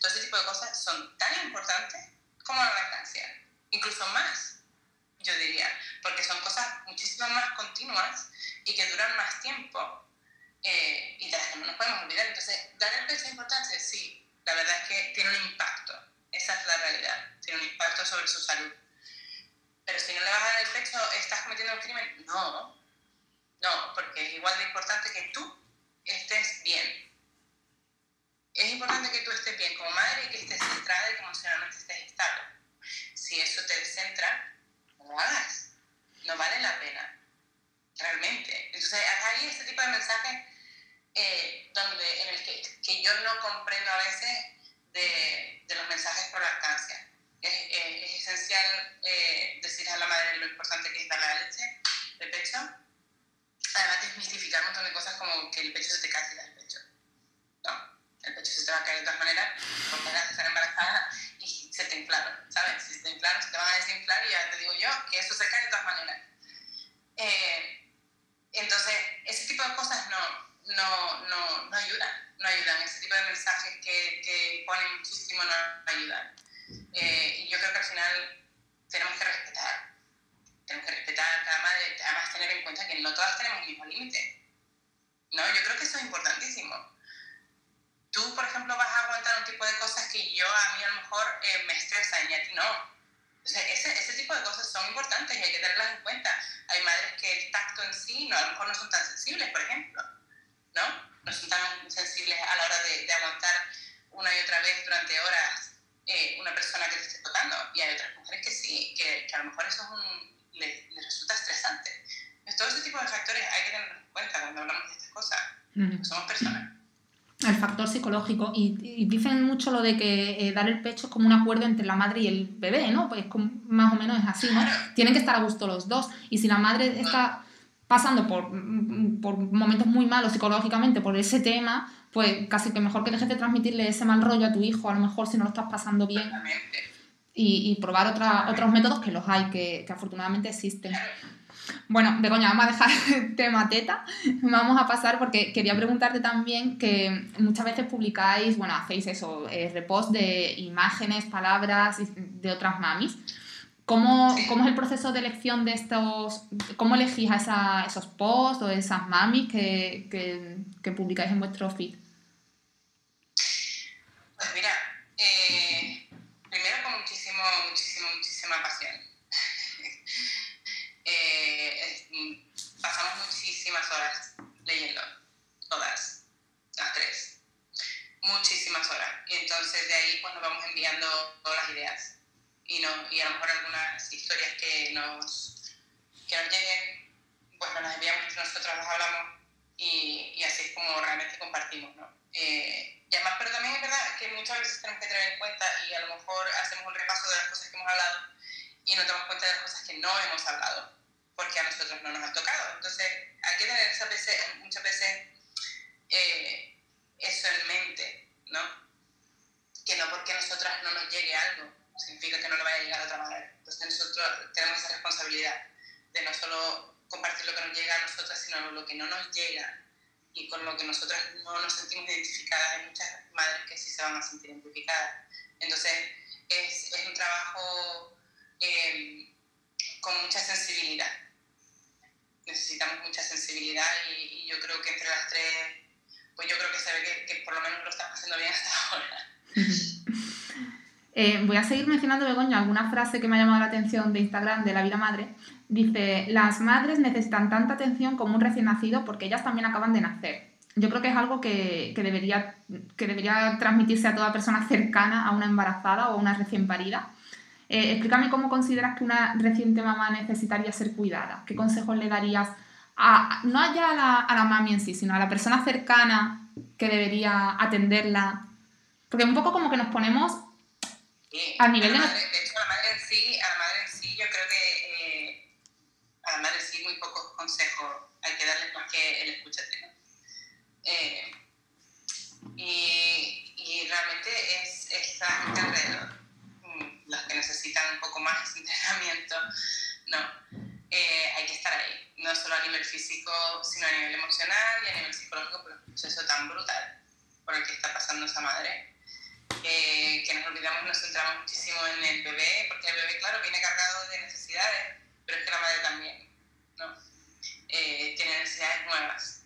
Todo ese tipo de cosas son tan importantes como la lactancia, incluso más, yo diría, porque son cosas muchísimo más continuas y que duran más tiempo eh, y de las que no nos podemos olvidar. Entonces, dar el pecho es importante, sí, la verdad es que tiene un impacto, esa es la realidad, tiene un impacto sobre su salud. Pero si no le vas a dar el pecho, ¿estás cometiendo un crimen? No, no, porque es igual de importante que tú estés bien. Es importante que tú estés bien como madre y que estés centrada y que emocionalmente estés estable. Si eso te descentra, no lo hagas. No vale la pena realmente. Entonces, hay este tipo de mensajes eh, donde, en el que, que, yo no comprendo a veces de, de los mensajes por lactancia. Es, es, es esencial eh, decir a la madre lo importante que es dar la leche de pecho. Además, desmistificar un montón de cosas como que el pecho se te cae si el pecho. No, el pecho se te va a caer de todas maneras porque vas a estar embarazada y se te inflaron, ¿sabes? Si se te inflaron, se te van a desinflar y ya te digo yo que eso se cae de todas maneras. Eh, entonces, ese tipo de cosas no, no, no, no ayudan, no ayudan. Ese tipo de mensajes que, que ponen muchísimo no ayudan. Eh, y yo creo que al final tenemos que respetar, tenemos que respetar además tener en cuenta que no todas tenemos el mismo límite. ¿no? Yo creo que eso es importantísimo. Tú, por ejemplo, vas a aguantar un tipo de cosas que yo a mí a lo mejor eh, me estresan y a ti no. Entonces, ese, ese tipo de cosas son importantes y hay que tenerlas en cuenta. Hay madres que el tacto en sí no, a lo mejor no son tan sensibles, por ejemplo, ¿no? No son tan sensibles a la hora de, de aguantar una y otra vez durante horas eh, una persona que te esté tocando. Y hay otras mujeres que sí, que, que a lo mejor eso es un, les, les resulta estresante. todo ese tipo de factores hay que tener en cuenta cuando hablamos de estas cosas. Somos personas. El factor psicológico. Y, dicen mucho lo de que eh, dar el pecho es como un acuerdo entre la madre y el bebé, ¿no? Pues más o menos es así, ¿no? Tienen que estar a gusto los dos. Y si la madre está pasando por, por momentos muy malos psicológicamente por ese tema, pues casi que mejor que dejes de transmitirle ese mal rollo a tu hijo, a lo mejor si no lo estás pasando bien. Y, y, probar otra, otros métodos que los hay, que, que afortunadamente existen. Bueno, Begoña, vamos a dejar el tema teta. Vamos a pasar porque quería preguntarte también que muchas veces publicáis, bueno, hacéis eso, eh, repost de imágenes, palabras de otras mamis. ¿Cómo, ¿Cómo, es el proceso de elección de estos, cómo elegís a esa, esos posts o esas mamis que, que, que publicáis en vuestro feed? Pues mira, eh, primero con muchísimo, muchísimo, muchísima pasión. eh, pasamos muchísimas horas leyendo, todas, las tres, muchísimas horas. Y entonces de ahí pues nos vamos enviando todas las ideas y, no, y a lo mejor algunas historias que nos, que nos lleguen, pues nos las enviamos y nosotros las hablamos y, y así es como realmente compartimos, ¿no? Eh, y además, pero también es verdad que muchas veces tenemos que tener en cuenta y a lo mejor hacemos un repaso de las cosas que hemos hablado y no tenemos cuenta de las cosas que no hemos hablado, porque a nosotros no nos han tocado. Entonces, hay que tener muchas veces, muchas veces eh, eso en mente, ¿no? Que no porque a nosotras no nos llegue algo, significa que no le vaya a llegar a otra manera. Entonces, nosotros tenemos esa responsabilidad de no solo compartir lo que nos llega a nosotras, sino lo que no nos llega y con lo que nosotras no nos sentimos identificadas. Hay muchas madres que sí se van a sentir identificadas. Entonces, es, un trabajo eh, con mucha sensibilidad. Necesitamos mucha sensibilidad y, yo creo que entre las tres, pues yo creo que se ve que, por lo menos lo estamos haciendo bien hasta ahora. Eh, voy a seguir mencionando, Begoña, alguna frase que me ha llamado la atención de Instagram de la vida madre. Dice, las madres necesitan tanta atención como un recién nacido porque ellas también acaban de nacer. Yo creo que es algo que, que, debería, que debería transmitirse a toda persona cercana a una embarazada o a una recién parida. Eh, explícame cómo consideras que una reciente mamá necesitaría ser cuidada. ¿Qué consejos le darías a, no ya a la, a la mami en sí, sino a la persona cercana que debería atenderla? Porque un poco como que nos ponemos Sí, a nivel de... Madre, de hecho, a la madre en sí, a la madre en sí, yo creo que eh, a la madre en sí muy pocos consejos hay que darle más que el escúchate. ¿no? Eh, y, y, realmente es, es la gente alrededor, mm, las que necesitan un poco más de entrenamiento, no. Eh, hay que estar ahí, no solo a nivel físico, sino a nivel emocional y a nivel psicológico por el proceso tan brutal por el que está pasando esa madre eh, que nos olvidamos nos centramos muchísimo en el bebé, porque el bebé, claro, viene cargado de necesidades, pero es que la madre también, ¿no? Eh, tiene necesidades nuevas,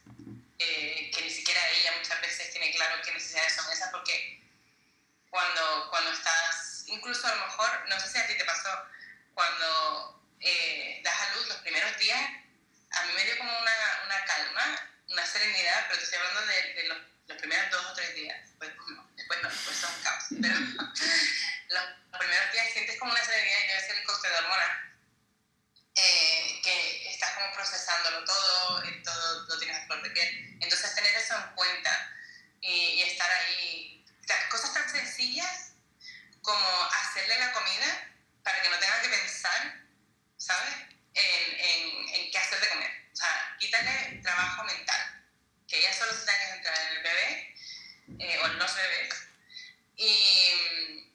eh, que ni siquiera ella muchas veces tiene claro qué necesidades son esas, porque cuando, cuando estás, incluso a lo mejor, no sé si a ti te pasó, cuando eh, das a luz los primeros días, mí me dio como una, una calma, una serenidad, pero te estoy hablando de, los, primeros dos o tres días, pues no después no, después son caos. Pero los primeros días sientes como una serenidad y debe ser el coste de hormonas, eh, que estás como procesándolo todo, y todo lo tienes a flor de piel. Entonces tener eso en cuenta y, estar ahí, o cosas tan sencillas como hacerle la comida para que no tenga que pensar, ¿sabes? En, en, en qué hacer de comer. Quítale trabajo mental. Que ella solo se tenga que centrar en el bebé eh, o en los bebés y,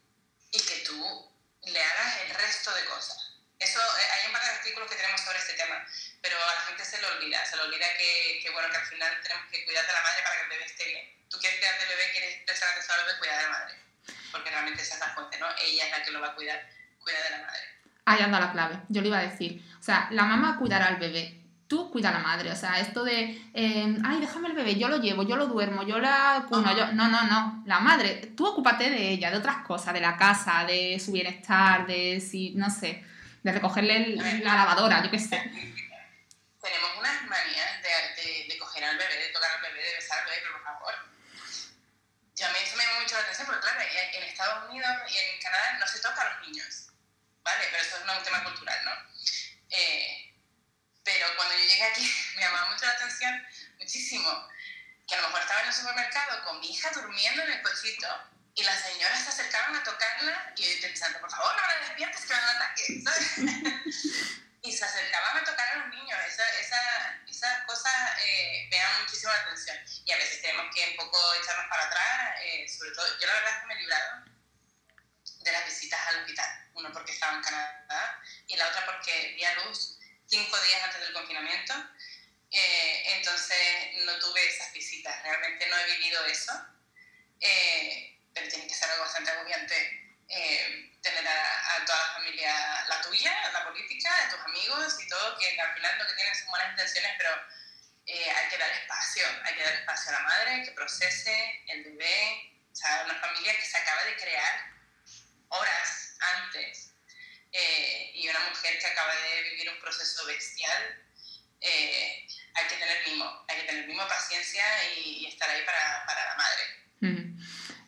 y, que tú le hagas el resto de cosas. Eso, eh, hay un par de artículos que tenemos sobre este tema, pero a la gente se le olvida, se le olvida que, que, bueno, que al final tenemos que cuidar de la madre para que el bebé esté bien. Tú quieres cuidar del bebé, quieres prestar atención al bebé, cuidar de la madre, porque realmente esa es la fuente, ¿no? Ella es la que lo va a cuidar, cuida de la madre. Ahí anda la clave, yo le iba a decir. O sea, la mamá cuidará al bebé, tú cuida a la madre. O sea, esto de, eh, ay, déjame el bebé, yo lo llevo, yo lo duermo, yo la cuno, yo... No, no, no. La madre, tú ocúpate de ella, de otras cosas, de la casa, de su bienestar, de si, no sé, de recogerle el, la lavadora, yo qué sé. Tenemos unas manías de, de, de, coger al bebé, de tocar al bebé, de besar al bebé, pero por favor. Yo a mí eso me llama mucho la atención porque, claro, en Estados Unidos y en Canadá no se toca a los niños, ¿vale? Pero eso es un tema cultural, ¿no? Eh, pero cuando yo llegué que me llamaba mucho la atención, muchísimo, que a lo mejor estaba en el supermercado con mi hija durmiendo en el cochito y las señoras se acercaban a tocarla y yo pensando, por favor, no la despiertes que van a ataque, ¿sabes? y se acercaban a tocar a los niños. Esa, esa, esas cosas eh, me llaman muchísimo la atención. Y a veces tenemos que un poco echarnos para atrás, eh, sobre todo, yo la verdad es que me he librado de las visitas al hospital. Uno porque estaba en Canadá y la otra porque vi a luz cinco días antes del confinamiento. Eh, entonces no tuve esas visitas. Realmente no he vivido eso. Eh, pero tiene que ser algo bastante agobiante eh, tener a, toda la familia, la tuya, la política, de tus amigos y todo, que al final lo que tienen son buenas intenciones, pero eh, hay que dar espacio, hay que dar espacio a la madre que procese el bebé, o sea, una familia que se acaba de crear horas antes eh, y una mujer que acaba de vivir un proceso bestial. hay que tener mimo, hay que tener mimo, paciencia y, estar ahí para, para la madre.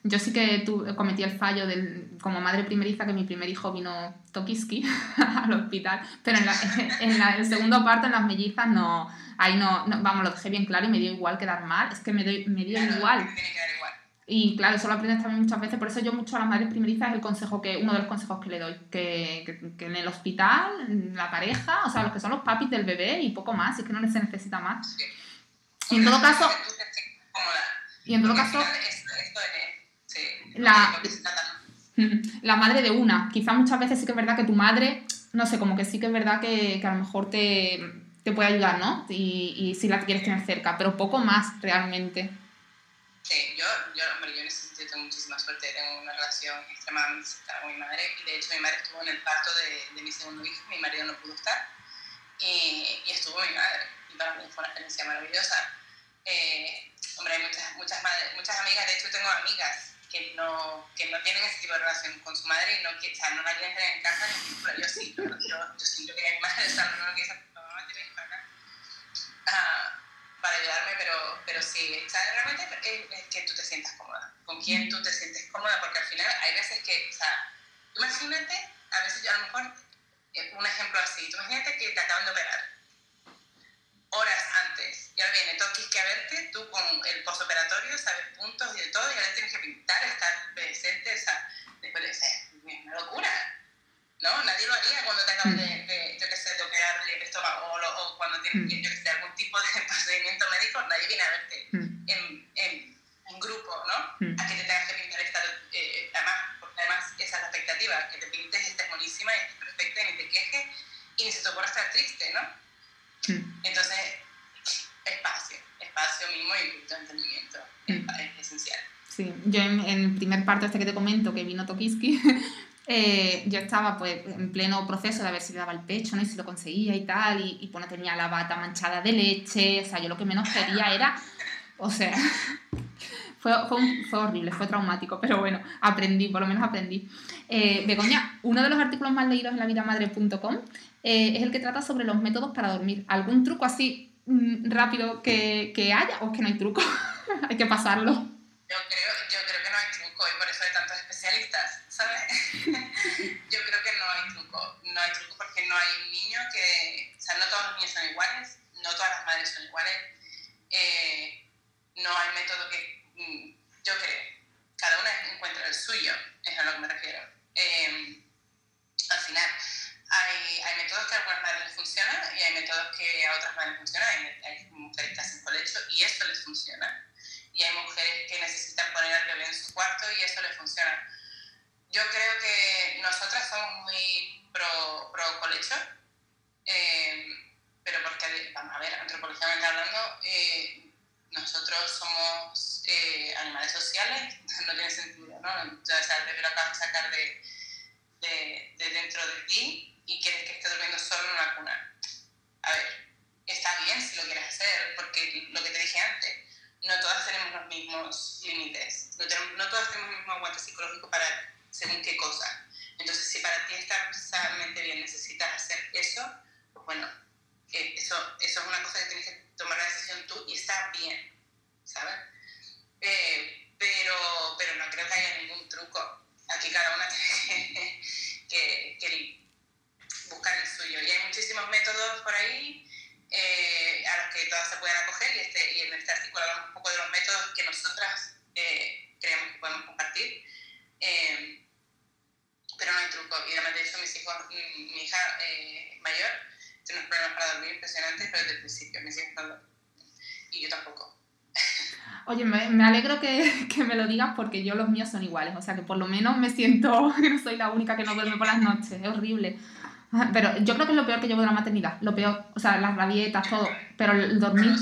Yo sí que cometí el fallo del, como madre primeriza que mi primer hijo vino Tokiski al hospital, pero en, la, en la, el segundo parto, en las mellizas, no, ahí no, vamos, lo dejé bien claro y me dio igual quedar mal, es que me, dio, me dio igual. Y claro, eso lo aprendes también muchas veces, por eso yo mucho a las madres primerizas es el consejo que, uno de los consejos que le doy, que, que, que en el hospital, la pareja, o sea, los que son los papis del bebé y poco más, es que no se necesita más. Y en todo caso... Y en todo caso la, la madre de una. Quizá muchas veces sí que es verdad que tu madre, no sé, como que sí que es verdad que, que a lo mejor te, te, puede ayudar, ¿no? Y, y, si la quieres tener cerca, pero poco más realmente. Sí, yo, yo, hombre, yo en ese sentido tengo muchísima suerte, tengo una relación extremadamente cercana con mi madre y de hecho mi madre estuvo en el parto de, de mi segundo hijo, mi marido no pudo estar y, y estuvo mi madre y para mí fue una experiencia maravillosa. Eh, hombre, hay muchas, muchas, madres, muchas amigas, de hecho tengo amigas que no, que no tienen ese tipo de relación con su madre y no, que, o sea, no la quieren tener en casa, ni yo sí, yo, yo, siento que mi madre está no que esa mamá tiene para acá uh, para ayudarme, pero, pero sí, o sea, realmente es, que tú te sientas cómoda, con quién tú te sientes cómoda, porque al final hay veces que, o sea, imagínate, a veces yo a lo mejor, eh, un ejemplo así, imagínate que te acaban de operar horas Y viene Tokis que a verte, tú con el postoperatorio, sabes puntos y de todo, y ahora tienes que pintar, estar presente, o sea, después de es una locura. ¿No? Nadie lo haría cuando te acaban de, de, yo qué sé, de operar el estómago o, o cuando tienes, mm. yo qué sé, algún tipo de procedimiento médico, nadie viene a verte mm. en, en, en, grupo, ¿no? Mm. A que te tengas que pintar estar, eh, además, porque además esa es la expectativa, que te pintes, estés buenísima y estés perfecta y ni te quejes y ni se te ocurra estar triste, ¿no? Entonces, espacio, espacio mismo y entendimiento es, esencial. Sí, yo en, el primer parto este que te comento, que vino Tokiski, eh, yo estaba pues en pleno proceso de ver si le daba el pecho, ¿no? Y si lo conseguía y tal, y, y pues tenía la bata manchada de leche, o sea, yo lo que menos quería era, o sea, fue, fue, fue, horrible, fue traumático, pero bueno, aprendí, por lo menos aprendí. Eh, Begoña, uno de los artículos más leídos en lavidamadre.com eh, es el que trata sobre los métodos para dormir. ¿Algún truco así mm, rápido que, que, haya o es que no hay truco? hay que pasarlo. Yo creo, yo creo que no hay truco y por eso hay tantos especialistas, ¿sabes? yo creo que no hay truco. No hay truco porque no hay un niño que... O sea, no todos los niños son iguales, no todas las madres son iguales. Eh, no hay método que... Mm, yo creo. Cada una encuentra el suyo, es a lo que me refiero. Eh, al final hay, hay métodos que a algunas madres les funcionan y hay métodos que a otras madres les funcionan. Hay, hay mujeres que hacen colecho y esto les funciona. Y hay mujeres que necesitan poner al bebé en su cuarto y eso les funciona. Yo creo que nosotras somos muy pro, pro colecho, eh, pero porque, vamos a ver, antropológicamente hablando, eh, nosotros somos eh, animales sociales, no tiene sentido, ¿no? Ya sea, el bebé lo acabas de sacar de, de, de dentro de ti y quieres que esté durmiendo solo en una cuna. A ver, está bien si lo quieres hacer, porque lo que te dije antes, no todas tenemos los mismos límites, no, no todas tenemos el mismo aguante psicológico para según qué cosa. Entonces, si para ti estar precisamente bien necesitas hacer eso, pues bueno, eh, eso, eso es una cosa que tienes que tomar la decisión tú y está bien, ¿sabes? Eh, pero, pero no creo que haya ningún truco. Aquí cada una tiene que, que buscar el suyo. Y hay muchísimos métodos por ahí. Eh, impresionantes, pero desde el principio me siguen dando. Y yo tampoco. Oye, me, me alegro que, que, me lo digas porque yo los míos son iguales, o sea que por lo menos me siento que no soy la única que no duerme por las noches, es horrible. Pero yo creo que es lo peor que llevo de la maternidad, lo peor, o sea, las rabietas, todo, pero el dormir...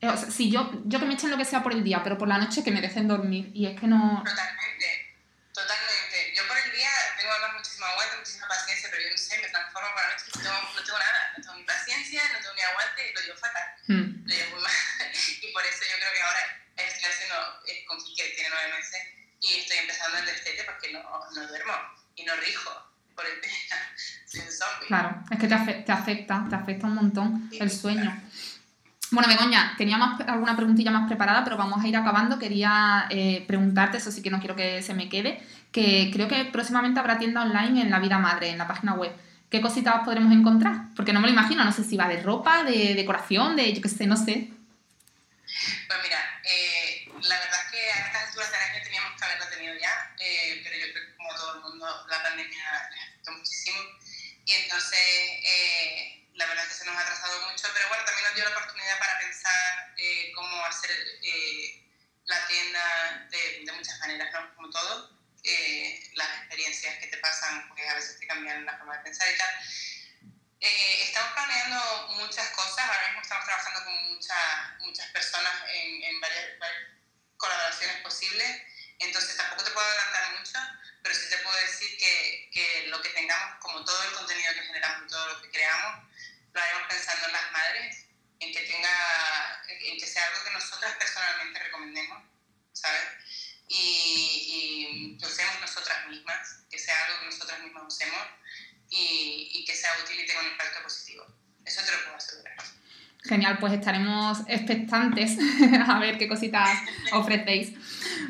Eh, o sea, si yo, yo que me echen lo que sea por el día, pero por la noche que me dejen dormir, y es que no... Totalmente, totalmente. Yo por el día tengo muchísimo aguante, muchísima paciencia, pero yo no sé, me transformo por la noche y no, no tengo nada, no tengo ni paciencia, no tengo ni aguante, y lo llevo fatal, hmm. Nueve meses, y estoy empezando el destete porque no, no duermo y no rijo por el día. Claro, es que te, afecta, te afecta un montón el sueño. Bueno, Begoña, tenía alguna preguntilla más preparada, pero vamos a ir acabando. Quería eh, preguntarte, eso sí que no quiero que se me quede, que creo que próximamente habrá tienda online en La Vida Madre, en la página web. ¿Qué cositas podremos encontrar? Porque no me lo imagino, no sé si va de ropa, de decoración, de yo qué sé, no sé. Pues mira, eh, la verdad es que a estas alturas del año teníamos que haberlo tenido ya, eh, pero yo creo que como todo el mundo, la pandemia les afectó muchísimo y entonces, eh, la verdad es que se nos ha atrasado mucho, pero bueno, también nos dio la oportunidad para pensar eh, cómo hacer eh, la tienda de, de, muchas maneras, ¿no? Como todo, las experiencias que te pasan, porque a veces te cambian la forma de pensar y tal. estamos planeando muchas cosas, ahora mismo estamos trabajando con muchas, muchas personas en, en varias, varias colaboraciones posibles, entonces tampoco te puedo adelantar mucho, pero sí te puedo decir que, que, lo que tengamos, como todo el contenido que generamos y todo lo que creamos, lo haremos pensando en las madres, en que, tenga, en que sea algo que nosotras personalmente recomendemos, ¿sabes? Y, que usemos nosotras mismas, que sea algo que nosotras mismas usemos y, y que sea útil y tenga un impacto positivo. Eso te lo puedo asegurar. Genial, pues estaremos expectantes a ver qué cositas ofrecéis.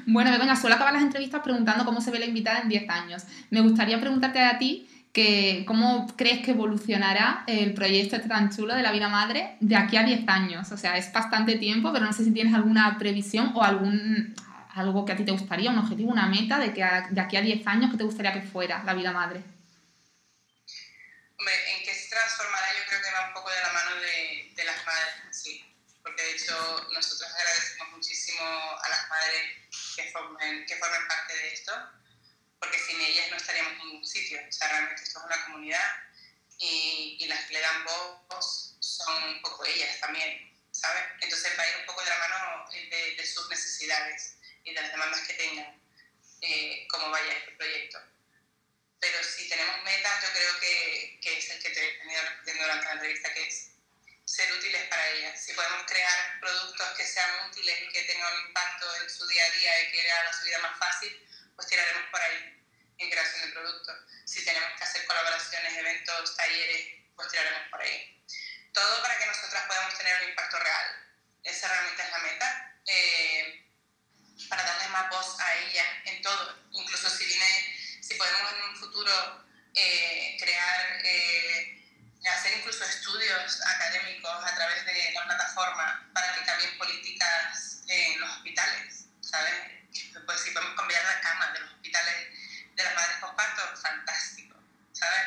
Bueno, Begoña, suelo acabar las entrevistas preguntando cómo se ve la invitada en 10 años. Me gustaría preguntarte a ti que, cómo crees que evolucionará el proyecto este tan chulo de la vida madre de aquí a 10 años. O sea, es bastante tiempo, pero no sé si tienes alguna previsión o algún algo que a ti te gustaría, un objetivo, una meta de que de aquí a 10 años que te gustaría que fuera la vida madre. ¿en qué se transformará? Yo creo que va un poco de la mano de las madres sí, porque de hecho nosotros agradecemos muchísimo a las madres que formen, que formen parte de esto, porque sin ellas no estaríamos en ningún sitio. O sea, realmente esto es una comunidad y, y las que le dan voz son un poco ellas también, ¿sabes? Entonces va a ir un poco de la mano de, de sus necesidades y de las demandas que tengan, eh, cómo vaya este proyecto pero si tenemos metas, yo creo que, que es el que te he venido repitiendo durante la entrevista, que es ser útiles para ellas. Si podemos crear productos que sean útiles y que tengan un impacto en su día a día y que hagan su vida más fácil, pues tiraremos por ahí en creación de productos. Si tenemos que hacer colaboraciones, eventos, talleres, pues tiraremos por ahí. Todo para que nosotras podamos tener un impacto real. Esa realmente es la meta. Eh, para darle más voz a ellas en todo. Incluso si viene si podemos en un futuro eh, crear, eh, hacer incluso estudios académicos a través de la plataforma para que cambien políticas en los hospitales, ¿sabes? Pues si podemos cambiar la cama de los hospitales de las madres con parto, fantástico, ¿sabes?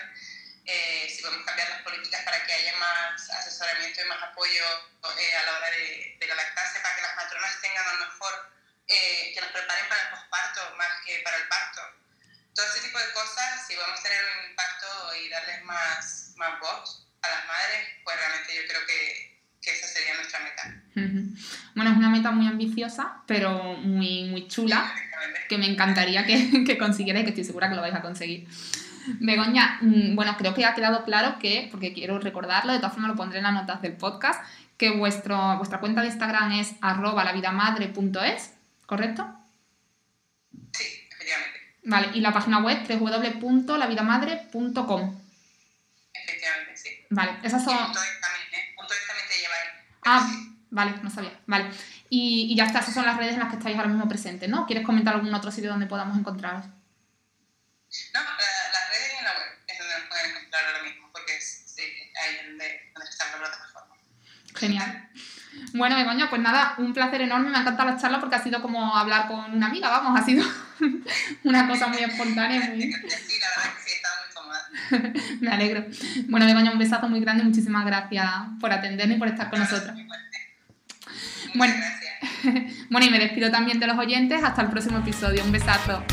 Eh, si podemos cambiar las políticas para que haya más asesoramiento y más apoyo a la hora de, de, la lactancia, para que las matronas tengan a lo mejor, que nos preparen para el posparto más que para el parto todo ese tipo de cosas, si vamos a tener un impacto y darles más, más voz a las madres, pues realmente yo creo que, que esa sería nuestra meta. Bueno, es una meta muy ambiciosa, pero muy, muy chula, que me encantaría que, que consiguierais, que estoy segura que lo vais a conseguir. Begoña, mm, bueno, creo que ha quedado claro que, porque quiero recordarlo, de todas formas lo pondré en las notas del podcast, que vuestro, vuestra cuenta de Instagram es arroba lavidamadre.es, ¿correcto? Vale, y la página web www.lavidamadre.com. Efectivamente, sí. Vale, esas son. punto también, ¿eh? Punto también te lleva ahí. Ah, vale, no sabía. Vale. Y, y, ya está, esas son las redes en las que estáis ahora mismo presentes, ¿no? ¿Quieres comentar algún otro sitio donde podamos encontraros? No, las redes y en la web es donde nos pueden encontrar ahora mismo, porque es ahí donde, donde está la plataforma. Genial. Bueno, Begoña, pues nada, un placer enorme, me ha encantado la charla porque ha sido como hablar con una amiga, vamos, ha sido una cosa muy espontánea. Muy... Sí, la verdad que sí, estaba muy cómoda. me alegro. Bueno, Begoña, un besazo muy grande y muchísimas gracias por atendernos y por estar con nosotros. Bueno, bueno, y me despido también de los oyentes. Hasta el próximo episodio. Un besazo.